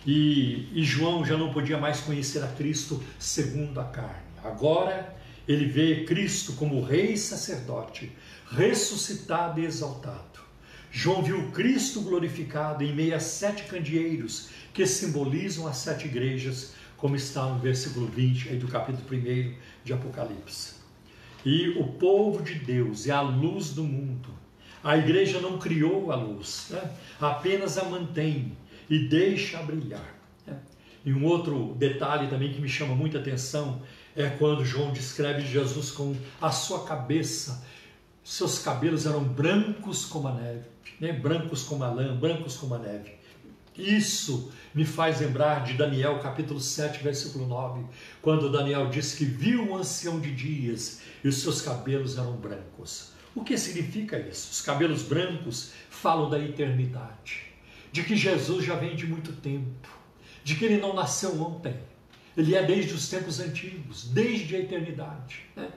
E, e João já não podia mais conhecer a Cristo segundo a carne. Agora ele vê Cristo como rei e sacerdote, ressuscitado e exaltado. João viu Cristo glorificado em meio a sete candeeiros que simbolizam as sete igrejas, como está no versículo 20 aí do capítulo 1 de Apocalipse. E o povo de Deus é a luz do mundo. A igreja não criou a luz, né? apenas a mantém e deixa brilhar. Né? E um outro detalhe também que me chama muita atenção é quando João descreve Jesus com a sua cabeça. Seus cabelos eram brancos como a neve, né? brancos como a lã, brancos como a neve. Isso me faz lembrar de Daniel capítulo 7, versículo 9, quando Daniel diz que viu um ancião de dias e os seus cabelos eram brancos. O que significa isso? Os cabelos brancos falam da eternidade, de que Jesus já vem de muito tempo, de que ele não nasceu ontem, ele é desde os tempos antigos, desde a eternidade. Né?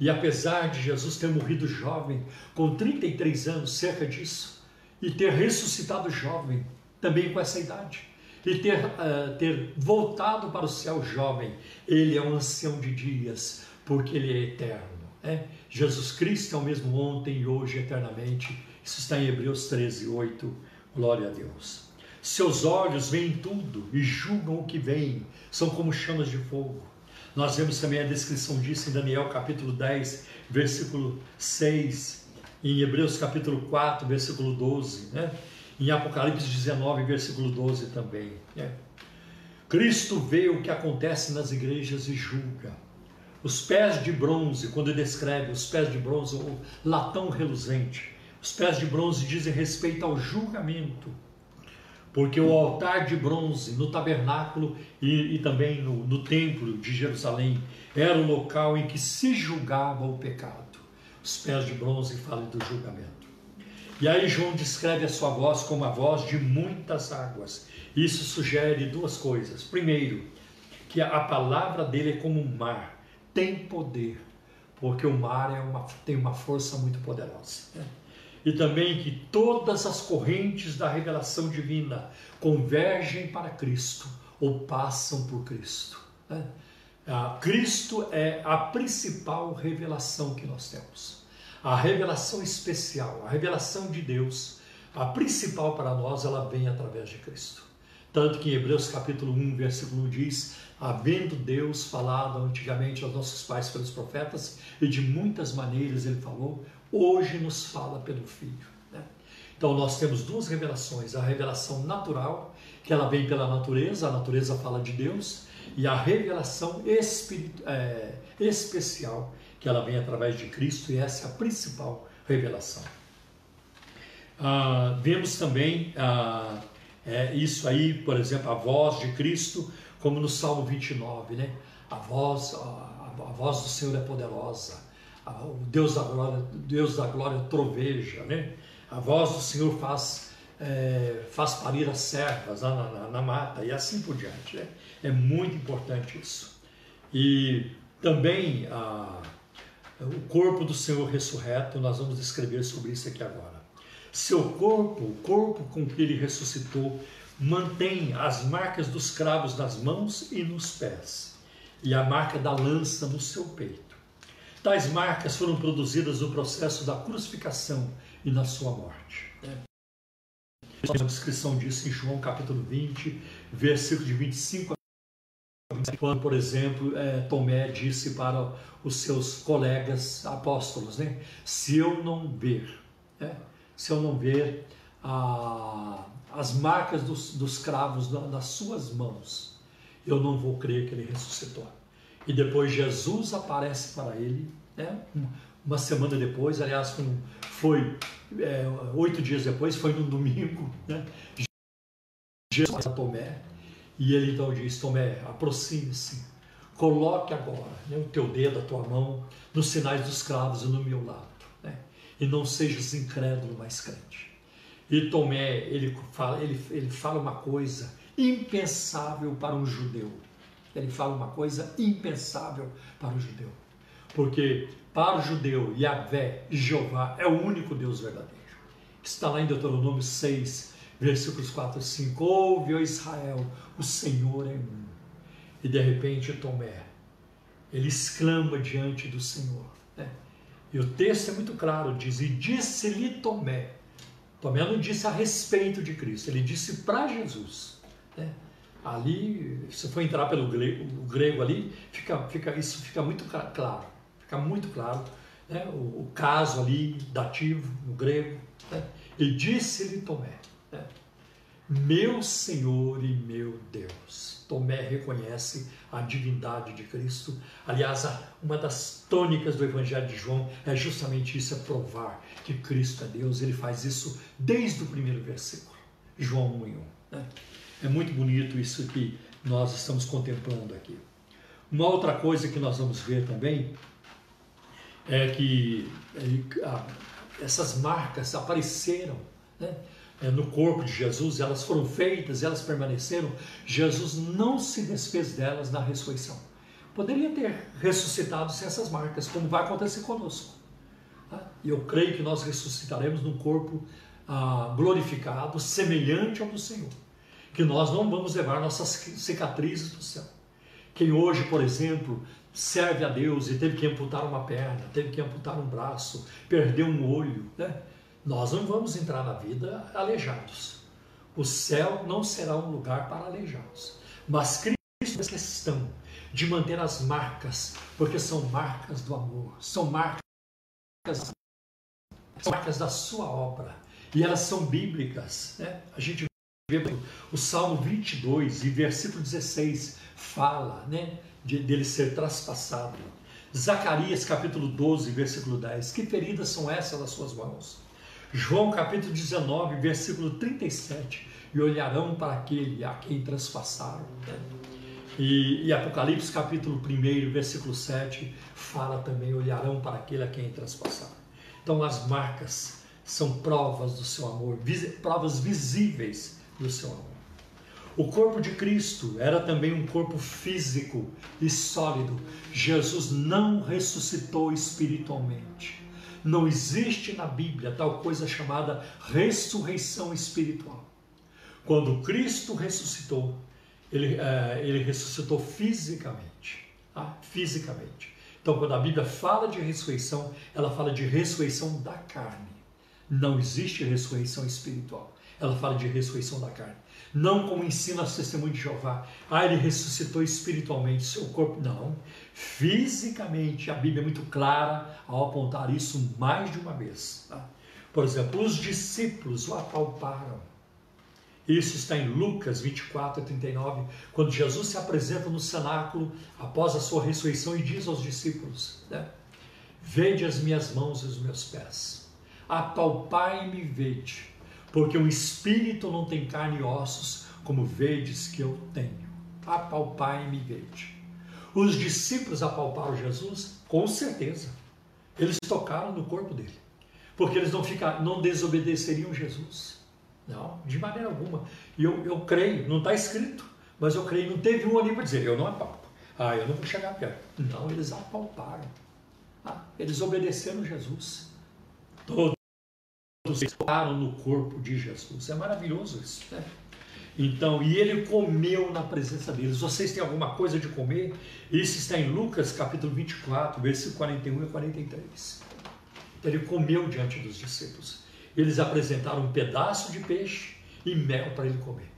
E apesar de Jesus ter morrido jovem, com 33 anos, cerca disso, e ter ressuscitado jovem, também com essa idade, e ter, uh, ter voltado para o céu jovem, ele é um ancião de dias, porque ele é eterno. Né? Jesus Cristo é o mesmo ontem e hoje eternamente. Isso está em Hebreus 13, 8. Glória a Deus. Seus olhos veem tudo e julgam o que vem, são como chamas de fogo. Nós vemos também a descrição disso em Daniel capítulo 10, versículo 6, em Hebreus capítulo 4, versículo 12, né? Em Apocalipse 19, versículo 12 também. Né? Cristo vê o que acontece nas igrejas e julga. Os pés de bronze, quando ele descreve os pés de bronze, o latão reluzente, os pés de bronze dizem respeito ao julgamento porque o altar de bronze no tabernáculo e, e também no, no, templo de Jerusalém era o local em que se julgava o pecado. Os pés de bronze falam do julgamento. E aí João descreve a sua voz como a voz de muitas águas. Isso sugere duas coisas. Primeiro, que a palavra dele é como um mar, tem poder, porque o mar é uma, tem uma força muito poderosa. Né? e também que todas as correntes da revelação divina convergem para Cristo ou passam por Cristo. Né? Cristo é a principal revelação que nós temos. A revelação especial, a revelação de Deus, a principal para nós, ela vem através de Cristo. Tanto que em Hebreus capítulo 1, versículo 1 diz: Havendo Deus falado antigamente aos nossos pais pelos profetas, e de muitas maneiras ele falou, hoje nos fala pelo Filho. Né? Então nós temos duas revelações: a revelação natural, que ela vem pela natureza, a natureza fala de Deus, e a revelação é, especial, que ela vem através de Cristo, e essa é a principal revelação. Ah, vemos também ah, é, isso aí, por exemplo, a voz de Cristo, como no Salmo 29, né? A voz, a, a voz do Senhor é poderosa, o Deus da glória, Deus da glória troveja, né? A voz do Senhor faz, é, faz parir as servas na, na, na, mata e assim por diante. Né? É muito importante isso. E também a, o corpo do Senhor ressurreto, nós vamos escrever sobre isso aqui agora. Seu corpo, o corpo com que ele ressuscitou, mantém as marcas dos cravos nas mãos e nos pés, e a marca da lança no seu peito. Tais marcas foram produzidas no processo da crucificação e na sua morte. A descrição disso em João capítulo 20, versículo de 25 a 25, quando, por exemplo, é, Tomé disse para os seus colegas apóstolos, né, se eu não ver, né, se eu não ver a, as marcas dos, dos cravos nas suas mãos, eu não vou crer que ele ressuscitou. E depois Jesus aparece para ele, né? uma semana depois, aliás, foi, foi é, oito dias depois, foi num domingo, né? Jesus a Tomé, e ele então diz, Tomé, aproxime-se, coloque agora né, o teu dedo, a tua mão, nos sinais dos cravos e no meu lado, né? e não sejas incrédulo, mas crente. E Tomé, ele fala, ele, ele fala uma coisa impensável para um judeu. Ele fala uma coisa impensável para o judeu. Porque para o judeu, Yahvé, Jeová, é o único Deus verdadeiro. Está lá em Deuteronômio 6, versículos 4 e 5. Ouve, ó Israel, o Senhor é um. E de repente Tomé, ele exclama diante do Senhor. Né? E o texto é muito claro, diz, e disse-lhe Tomé. Tomé não disse a respeito de Cristo, ele disse para Jesus. Né? Ali, se for entrar pelo grego, grego ali, fica, fica, isso fica muito claro. Fica muito claro né? o, o, caso ali, dativo, no grego. Né? E disse-lhe Tomé, né? meu Senhor e meu Deus. Tomé reconhece a divindade de Cristo. Aliás, uma das tônicas do Evangelho de João é justamente isso, é provar que Cristo é Deus. Ele faz isso desde o primeiro versículo, João 1 e 1. Né? É muito bonito isso que nós estamos contemplando aqui. Uma outra coisa que nós vamos ver também é que essas marcas apareceram né, é, no corpo de Jesus, elas foram feitas, elas permaneceram. Jesus não se desfez delas na ressurreição. Poderia ter ressuscitado sem essas marcas, como vai acontecer conosco. Tá? E eu creio que nós ressuscitaremos num corpo ah, glorificado, semelhante ao do Senhor que nós não vamos levar nossas cicatrizes do céu. Quem hoje, por exemplo, serve a Deus e teve que amputar uma perna, teve que amputar um braço, perdeu um olho, né? Nós não vamos entrar na vida aleijados. O céu não será um lugar para aleijados. Mas Cristo fez questão de manter as marcas, porque são marcas do amor, são marcas, são marcas da sua obra. E elas são bíblicas. Né? A gente o Salmo 22 e versículo 16 fala né, de, dele ser traspassado. Zacarias capítulo 12, versículo 10. Que feridas são essas nas suas mãos? João capítulo 19, versículo 37. E olharão para aquele a quem traspassaram. Né? E, e, Apocalipse capítulo 1, versículo 7, fala também: olharão para aquele a quem traspassaram. Então, as marcas são provas do seu amor, provas visíveis do seu amor. O corpo de Cristo era também um corpo físico e sólido. Jesus não ressuscitou espiritualmente. Não existe na Bíblia tal coisa chamada ressurreição espiritual. Quando Cristo ressuscitou, ele, uh, ele ressuscitou fisicamente. Tá? Fisicamente. Então, quando a Bíblia fala de ressurreição, ela fala de ressurreição da carne. Não existe ressurreição espiritual ela fala de ressurreição da carne. Não como ensina o testemunho de Jeová. Ah, ele ressuscitou espiritualmente, seu corpo. Não. Fisicamente, a Bíblia é muito clara ao apontar isso mais de uma vez. Tá? Por exemplo, os discípulos o apalparam. Isso está em Lucas 24 a 39, quando Jesus se apresenta no cenáculo após a sua ressurreição e diz aos discípulos: né? Vede as minhas mãos e os meus pés, apalpai-me vede porque o espírito não tem carne e ossos, como vedes que eu tenho. Apalpai-me e vede. Os discípulos apalparam Jesus? Com certeza. Eles tocaram no corpo dele. Porque eles não, ficar, não desobedeceriam Jesus. Não, de maneira alguma. E eu, eu creio, não está escrito, mas eu creio, não teve um ali para dizer, eu não apalpo. Ah, eu não vou chegar perto. Não, eles apalparam. Ah, eles obedeceram Jesus. Todos todos param no corpo de Jesus. É maravilhoso isso, né? Então, e ele comeu na presença deles. Vocês têm alguma coisa de comer? Isso está em Lucas capítulo 24, versículo 41 e 43. Então, ele comeu diante dos discípulos. Eles apresentaram um pedaço de peixe e mel para ele comer.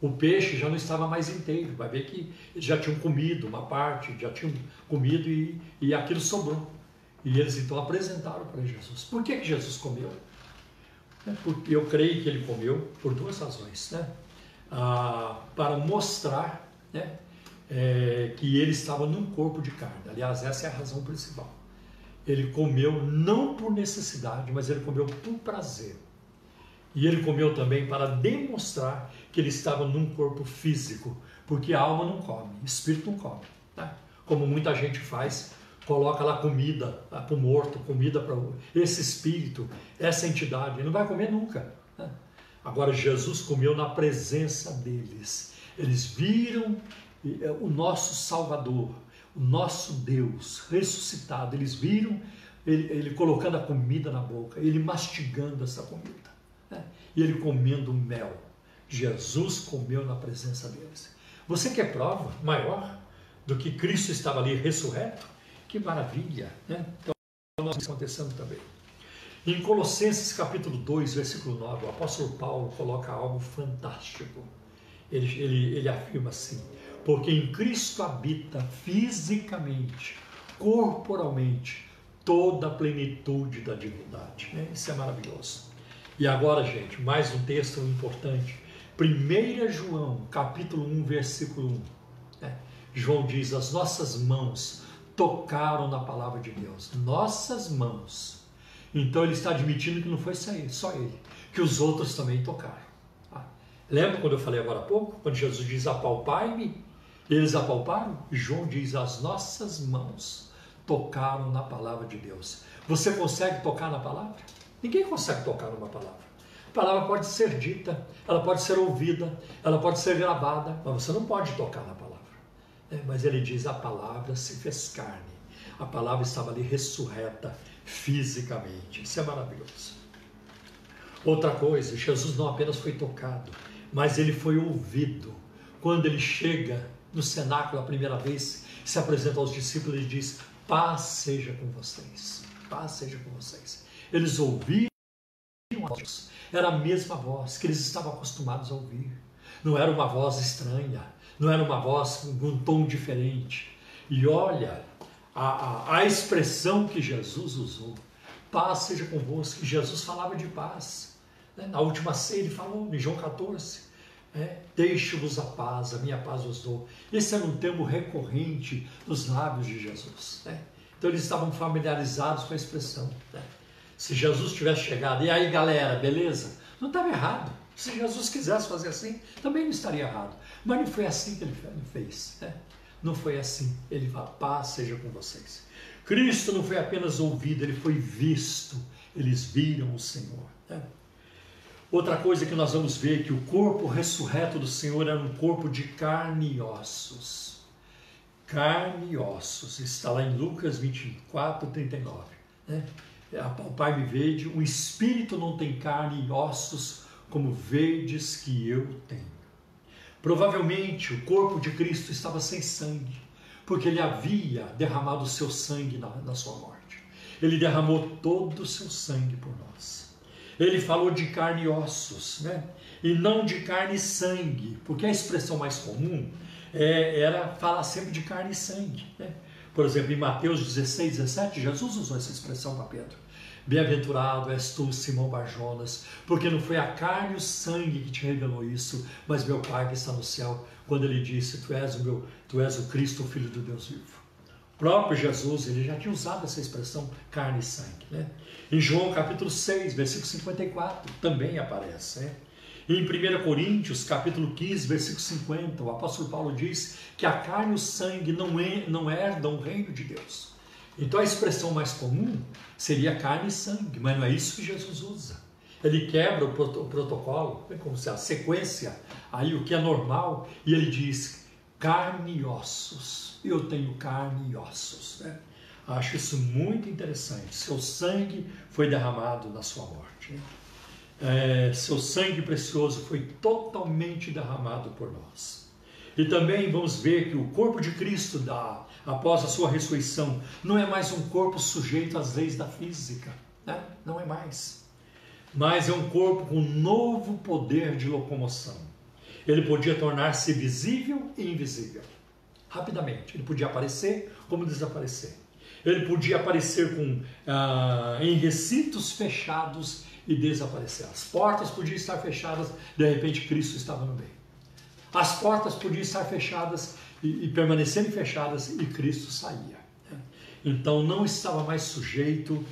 O peixe já não estava mais inteiro. Vai ver que eles já tinham comido uma parte, já tinham comido e, e aquilo sobrou. E eles então apresentaram para Jesus. Por que, que Jesus comeu? Eu creio que ele comeu por duas razões. Né? Ah, para mostrar né, é, que ele estava num corpo de carne. Aliás, essa é a razão principal. ele comeu não por necessidade, mas ele comeu por prazer. E ele comeu também para demonstrar que ele estava num corpo físico, porque a alma não come, o espírito não come. Né? Como muita gente faz, coloca lá comida para o morto, comida para esse espírito, essa entidade, ele não vai comer nunca. Né? Agora, Jesus comeu na presença deles. Eles viram é, o nosso Salvador, o nosso Deus ressuscitado. Eles viram ele, ele colocando a comida na boca, ele mastigando essa comida né? e ele comendo mel. Jesus comeu na presença deles. Você quer prova maior do que Cristo estava ali ressurreto? Que maravilha! Né? Então, nós acontecendo também. Em Colossenses capítulo 2, versículo 9, o apóstolo Paulo coloca algo fantástico. Ele, ele, ele afirma assim: porque em Cristo habita fisicamente, corporalmente, toda a plenitude da divindade. Né? Isso é maravilhoso. E agora, gente, mais um texto importante. 1 João, capítulo 1, versículo 1. Né? João diz: As nossas mãos tocaram na palavra de Deus. Nossas mãos. Então ele está admitindo que não foi só ele, que os outros também tocaram. Tá? Lembra quando eu falei agora há pouco? Quando Jesus diz: Apalpai-me eles apalparam? João diz: as nossas mãos tocaram na palavra de Deus. Você consegue tocar na palavra? Ninguém consegue tocar numa palavra. A palavra pode ser dita, ela pode ser ouvida, ela pode ser gravada, mas você não pode tocar na palavra. É, mas ele diz: a palavra se fez carne. A palavra estava ali ressurreta fisicamente. Isso é maravilhoso. Outra coisa, Jesus não apenas foi tocado, mas ele foi ouvido. Quando ele chega no cenáculo a primeira vez, se apresenta aos discípulos e diz: Paz seja com vocês. Paz seja com vocês. Eles ouviram a voz. Era a mesma voz que eles estavam acostumados a ouvir. Não era uma voz estranha, não era uma voz com um tom diferente. E olha a, a, a expressão que Jesus usou: paz seja convosco. Jesus falava de paz. Né? Na última ceia ele falou, em João 14: é, Deixe-vos a paz, a minha paz vos dou. Esse era um termo recorrente nos lábios de Jesus. Né? Então eles estavam familiarizados com a expressão. Né? Se Jesus tivesse chegado, e aí galera, beleza? Não estava errado. Se Jesus quisesse fazer assim, também não estaria errado. Mas não foi assim que ele fez. Né? Não foi assim. Ele fala: paz seja com vocês. Cristo não foi apenas ouvido, ele foi visto. Eles viram o Senhor. Né? Outra coisa que nós vamos ver é que o corpo ressurreto do Senhor era um corpo de carne e ossos. Carne e ossos. Está lá em Lucas 24, 39. Né? O Pai me vede, o espírito não tem carne e ossos como vedes que eu tenho. Provavelmente o corpo de Cristo estava sem sangue, porque ele havia derramado o seu sangue na, na sua morte. Ele derramou todo o seu sangue por nós. Ele falou de carne e ossos, né? e não de carne e sangue, porque a expressão mais comum é, era falar sempre de carne e sangue. Né? Por exemplo, em Mateus 16, 17, Jesus usou essa expressão para Pedro. Bem-aventurado és tu, Simão Barjonas, porque não foi a carne e o sangue que te revelou isso, mas meu Pai que está no céu, quando ele disse: Tu és o, meu, tu és o Cristo, o Filho do Deus vivo próprio Jesus, ele já tinha usado essa expressão carne e sangue. Né? Em João capítulo 6, versículo 54, também aparece. Né? Em 1 Coríntios, capítulo 15, versículo 50, o apóstolo Paulo diz que a carne e o sangue não, é, não herdam o reino de Deus. Então a expressão mais comum seria carne e sangue, mas não é isso que Jesus usa. Ele quebra o protocolo, é como se a sequência, aí o que é normal, e ele diz carne e ossos eu tenho carne e ossos. Né? Acho isso muito interessante. Seu sangue foi derramado na sua morte. Né? É, seu sangue precioso foi totalmente derramado por nós. E também vamos ver que o corpo de Cristo, da, após a sua ressurreição, não é mais um corpo sujeito às leis da física. Né? Não é mais. Mas é um corpo com novo poder de locomoção. Ele podia tornar-se visível e invisível rapidamente. Ele podia aparecer como desaparecer. Ele podia aparecer com, ah, em recintos fechados e desaparecer. As portas podiam estar fechadas, de repente Cristo estava no meio. As portas podiam estar fechadas e, e permanecerem fechadas e Cristo saía. então não estava mais sujeito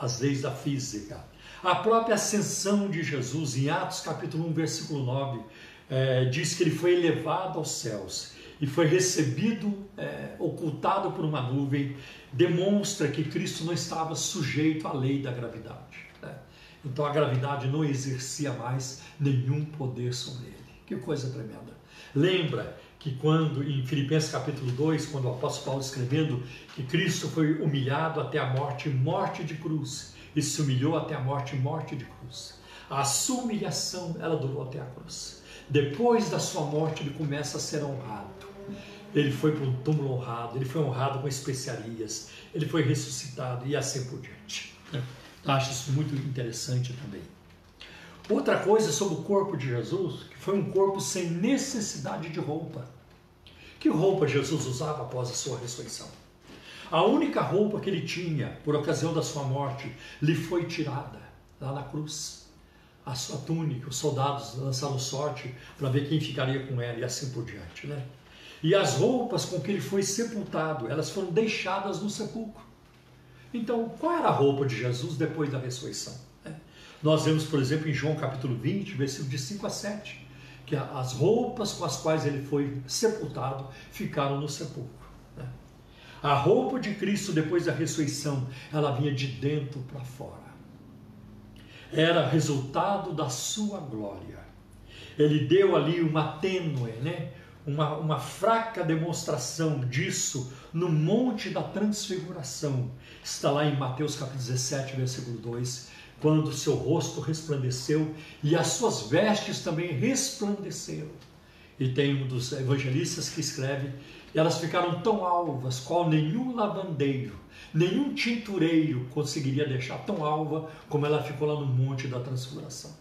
às leis da física. A própria ascensão de Jesus, em Atos capítulo 1, versículo 9, é, diz que ele foi elevado aos céus e foi recebido, é, ocultado por uma nuvem, demonstra que Cristo não estava sujeito à lei da gravidade. Né? Então a gravidade não exercia mais nenhum poder sobre ele. Que coisa tremenda. Lembra que quando, em Filipenses capítulo 2, quando o apóstolo Paulo escrevendo que Cristo foi humilhado até a morte, morte de cruz, e se humilhou até a morte, morte de cruz. A sua humilhação, ela durou até a cruz. Depois da sua morte, ele começa a ser honrado. Ele foi para um túmulo honrado, ele foi honrado com especiarias, ele foi ressuscitado e assim por diante. Eu acho isso muito interessante também. Outra coisa sobre o corpo de Jesus, que foi um corpo sem necessidade de roupa. Que roupa Jesus usava após a sua ressurreição? A única roupa que ele tinha por ocasião da sua morte lhe foi tirada lá na cruz. A sua túnica, os soldados lançaram sorte para ver quem ficaria com ela e assim por diante, né? E as roupas com que ele foi sepultado, elas foram deixadas no sepulcro. Então, qual era a roupa de Jesus depois da ressurreição? Nós vemos, por exemplo, em João capítulo 20, versículo de 5 a 7, que as roupas com as quais ele foi sepultado ficaram no sepulcro. Né? A roupa de Cristo depois da ressurreição, ela vinha de dentro para fora. Era resultado da sua glória. Ele deu ali uma tênue, né? uma, uma fraca demonstração disso no Monte da Transfiguração. Está lá em Mateus capítulo 17, versículo 2 quando seu rosto resplandeceu e as suas vestes também resplandeceram. E tem um dos evangelistas que escreve: elas ficaram tão alvas, qual nenhum lavandeiro, nenhum tintureiro conseguiria deixar tão alva como ela ficou lá no Monte da Transfiguração.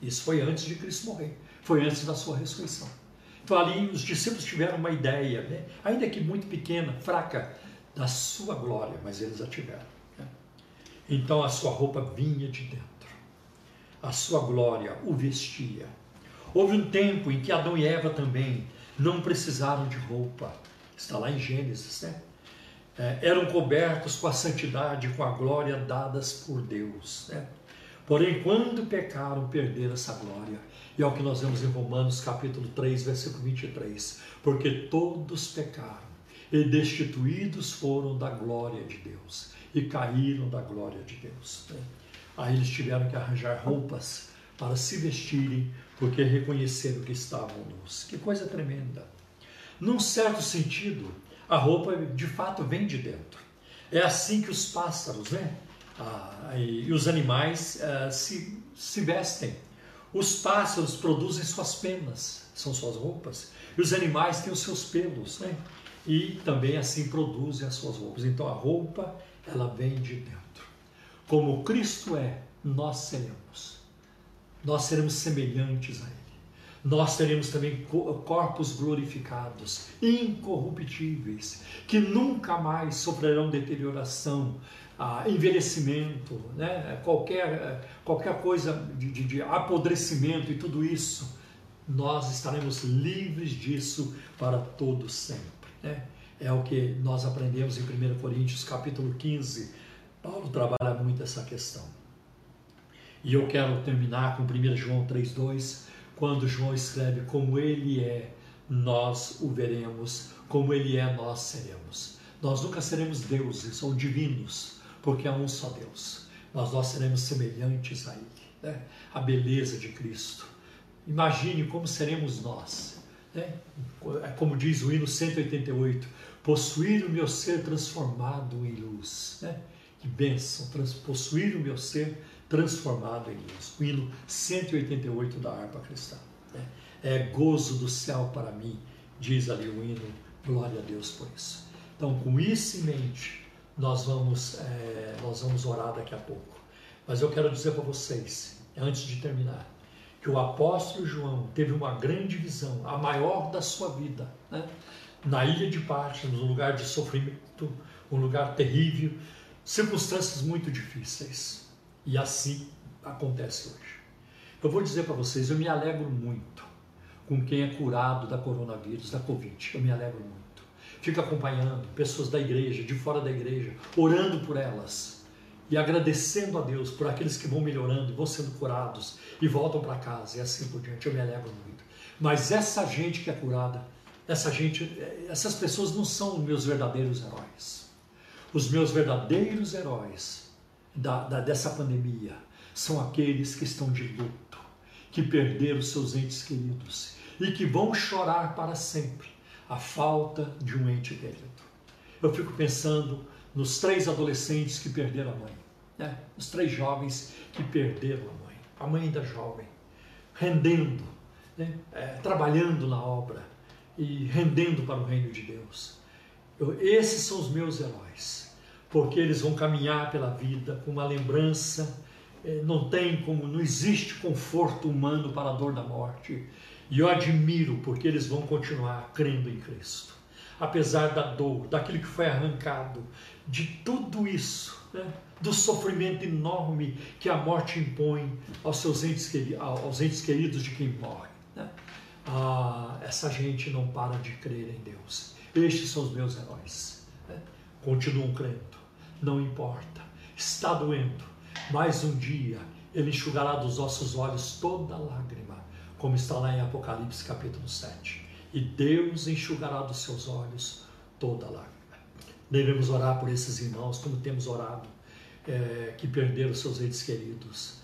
Isso foi antes de Cristo morrer, foi antes da sua ressurreição. Então ali os discípulos tiveram uma ideia, né? ainda que muito pequena, fraca, da sua glória, mas eles a tiveram. Então a sua roupa vinha de dentro, a sua glória o vestia. Houve um tempo em que Adão e Eva também não precisaram de roupa, está lá em Gênesis, né? É, eram cobertos com a santidade, com a glória dadas por Deus. Né? Porém, quando pecaram, perderam essa glória. E é o que nós vemos em Romanos capítulo 3, versículo 23. Porque todos pecaram e destituídos foram da glória de Deus e caíram da glória de Deus. Aí eles tiveram que arranjar roupas para se vestirem, porque reconheceram que estavam nus. Que coisa tremenda! Num certo sentido, a roupa de fato vem de dentro. É assim que os pássaros né? Ah, e os animais ah, se, se vestem. Os pássaros produzem suas penas, são suas roupas, e os animais têm os seus pelos, né? e também assim produzem as suas roupas. Então a roupa ela vem de dentro. Como Cristo é, nós seremos. Nós seremos semelhantes a Ele. Nós teremos também corpos glorificados, incorruptíveis, que nunca mais sofrerão deterioração, ah, envelhecimento, né? qualquer, qualquer coisa de, de, de apodrecimento e tudo isso. Nós estaremos livres disso para todo sempre. Né? É o que nós aprendemos em 1 Coríntios capítulo 15. Paulo trabalha muito essa questão. E eu quero terminar com 1 João 3,2, quando João escreve: Como ele é, nós o veremos, como ele é, nós seremos. Nós nunca seremos deuses ou divinos, porque há um só Deus. Mas nós seremos semelhantes a Ele, né? a beleza de Cristo. Imagine como seremos nós. Né? Como diz o hino 188, possuir o meu ser transformado em luz. Né? Que bênção, possuir o meu ser transformado em luz. O hino 188 da harpa cristã. Né? É gozo do céu para mim, diz ali o hino, glória a Deus por isso. Então, com isso em mente, nós vamos, é, nós vamos orar daqui a pouco. Mas eu quero dizer para vocês, antes de terminar, que o apóstolo João teve uma grande visão, a maior da sua vida. Né? Na ilha de Patmos, um lugar de sofrimento, um lugar terrível, circunstâncias muito difíceis. E assim acontece hoje. Eu vou dizer para vocês, eu me alegro muito com quem é curado da coronavírus, da Covid. Eu me alegro muito. fica acompanhando pessoas da igreja, de fora da igreja, orando por elas e agradecendo a Deus por aqueles que vão melhorando, vão sendo curados e voltam para casa e assim por diante. Eu me alegro muito. Mas essa gente que é curada, essa gente, essas pessoas não são meus verdadeiros heróis. Os meus verdadeiros heróis da, da, dessa pandemia são aqueles que estão de luto, que perderam seus entes queridos e que vão chorar para sempre a falta de um ente querido. Eu fico pensando nos três adolescentes que perderam a mãe, né? os três jovens que perderam a mãe, a mãe ainda jovem, rendendo, né? é, trabalhando na obra e rendendo para o reino de Deus. Eu, esses são os meus heróis, porque eles vão caminhar pela vida com uma lembrança. É, não tem como, não existe conforto humano para a dor da morte. E eu admiro porque eles vão continuar crendo em Cristo. Apesar da dor, daquilo que foi arrancado, de tudo isso, né? do sofrimento enorme que a morte impõe aos seus entes, aos entes queridos de quem morre. Ah, essa gente não para de crer em Deus. Estes são os meus heróis. Né? Continuam crendo, não importa, está doendo, mas um dia Ele enxugará dos nossos olhos toda lágrima como está lá em Apocalipse capítulo 7. E Deus enxugará dos seus olhos toda lágrima. Devemos orar por esses irmãos, como temos orado, é, que perderam seus entes queridos.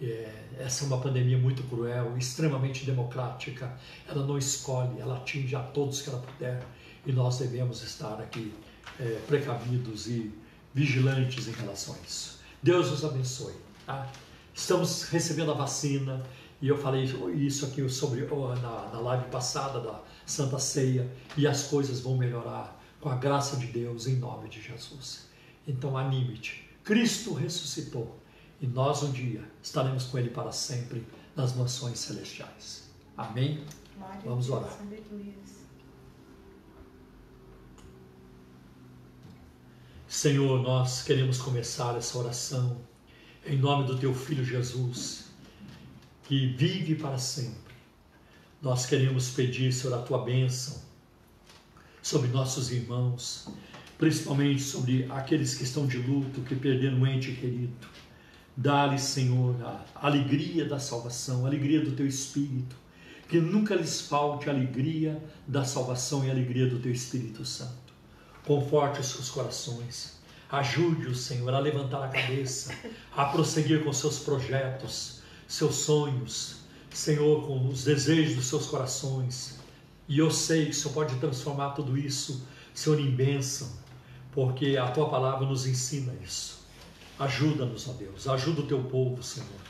É, essa é uma pandemia muito cruel, extremamente democrática. Ela não escolhe, ela atinge a todos que ela puder. E nós devemos estar aqui é, precavidos e vigilantes em relação a isso. Deus nos abençoe. Tá? Estamos recebendo a vacina, e eu falei isso aqui sobre na, na live passada da Santa Ceia, e as coisas vão melhorar com a graça de Deus em nome de Jesus. Então anime-te. Cristo ressuscitou e nós um dia estaremos com Ele para sempre nas mansões celestiais. Amém? Glória Vamos orar. Senhor, nós queremos começar essa oração em nome do Teu Filho Jesus que vive para sempre. Nós queremos pedir, Senhor, a tua bênção sobre nossos irmãos, principalmente sobre aqueles que estão de luto, que perderam um ente querido. Dá-lhes, Senhor, a alegria da salvação, a alegria do teu Espírito, que nunca lhes falte a alegria da salvação e a alegria do teu Espírito Santo. Conforte os seus corações, ajude-os, Senhor, a levantar a cabeça, a prosseguir com seus projetos, seus sonhos, Senhor, com os desejos dos seus corações. E eu sei que o Senhor pode transformar tudo isso, Senhor, em bênção, porque a tua palavra nos ensina isso. Ajuda-nos, ó Deus, ajuda o teu povo, Senhor.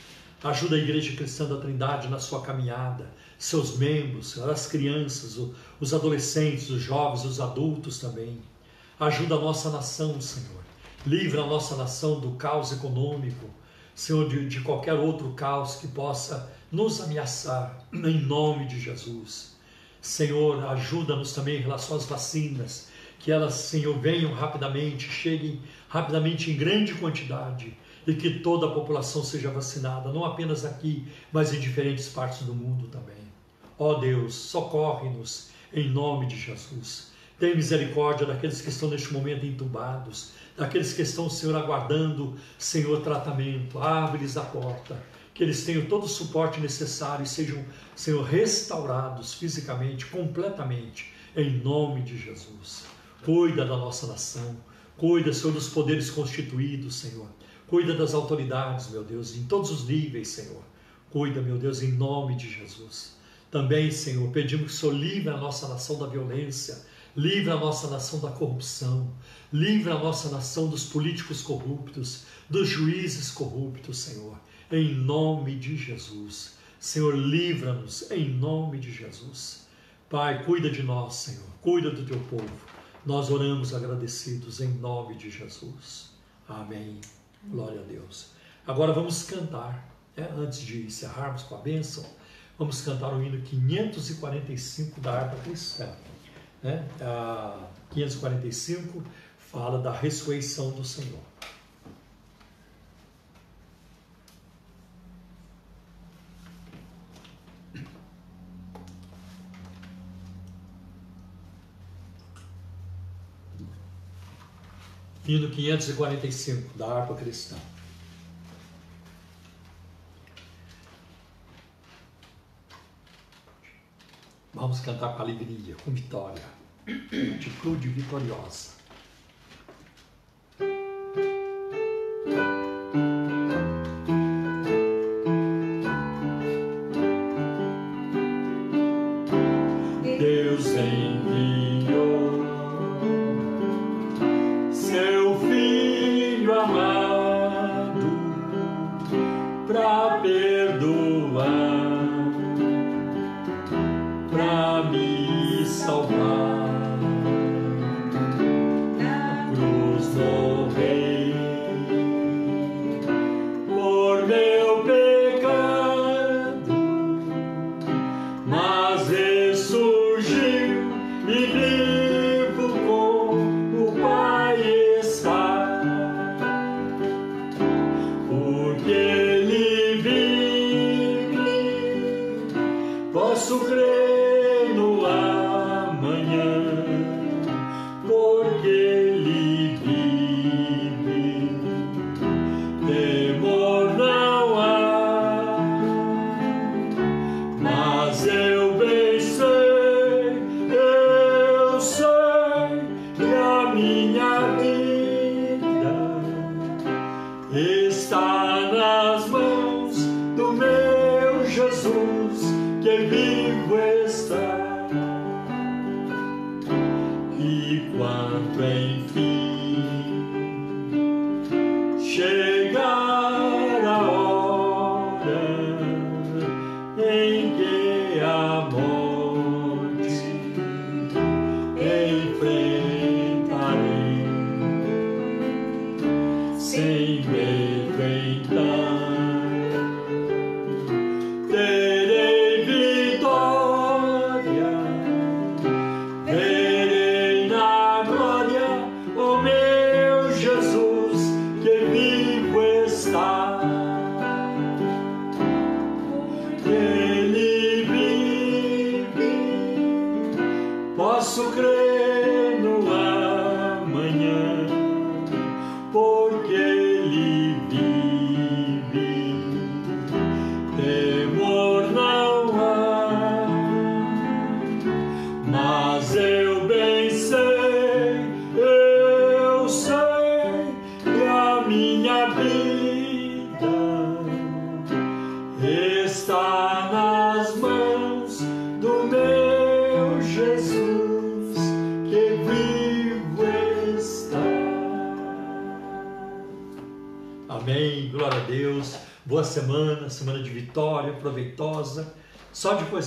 Ajuda a Igreja Cristã da Trindade na sua caminhada, seus membros, Senhor, as crianças, os adolescentes, os jovens, os adultos também. Ajuda a nossa nação, Senhor. Livra a nossa nação do caos econômico, Senhor, de, de qualquer outro caos que possa nos ameaçar, em nome de Jesus. Senhor, ajuda-nos também em relação às vacinas, que elas, Senhor, venham rapidamente, cheguem rapidamente em grande quantidade e que toda a população seja vacinada, não apenas aqui, mas em diferentes partes do mundo também. Ó Deus, socorre-nos em nome de Jesus. Tem misericórdia daqueles que estão neste momento entubados, daqueles que estão, Senhor, aguardando, Senhor, tratamento. Abre-lhes a porta, que eles tenham todo o suporte necessário e sejam, Senhor, restaurados fisicamente, completamente, em nome de Jesus. Cuida da nossa nação, cuida, Senhor, dos poderes constituídos, Senhor. Cuida das autoridades, meu Deus, em todos os níveis, Senhor. Cuida, meu Deus, em nome de Jesus. Também, Senhor, pedimos que o Senhor livre a nossa nação da violência, livre a nossa nação da corrupção, Livra a nossa nação dos políticos corruptos, dos juízes corruptos, Senhor, em nome de Jesus. Senhor, livra-nos em nome de Jesus. Pai, cuida de nós, Senhor, cuida do teu povo. Nós oramos agradecidos em nome de Jesus. Amém. Glória a Deus. Agora vamos cantar, né? antes de encerrarmos com a bênção, vamos cantar o hino 545 da harpa cristã. Né? Ah, 545 fala da ressurreição do Senhor. Hino 545 da harpa cristã. Vamos cantar com alegria, com vitória, atitude vitoriosa.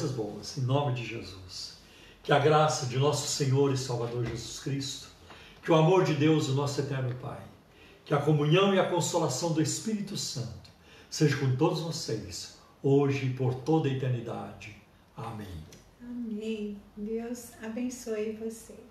Coisas boas, em nome de Jesus. Que a graça de nosso Senhor e Salvador Jesus Cristo, que o amor de Deus, o nosso eterno Pai, que a comunhão e a consolação do Espírito Santo seja com todos vocês, hoje e por toda a eternidade. Amém. Amém. Deus abençoe você.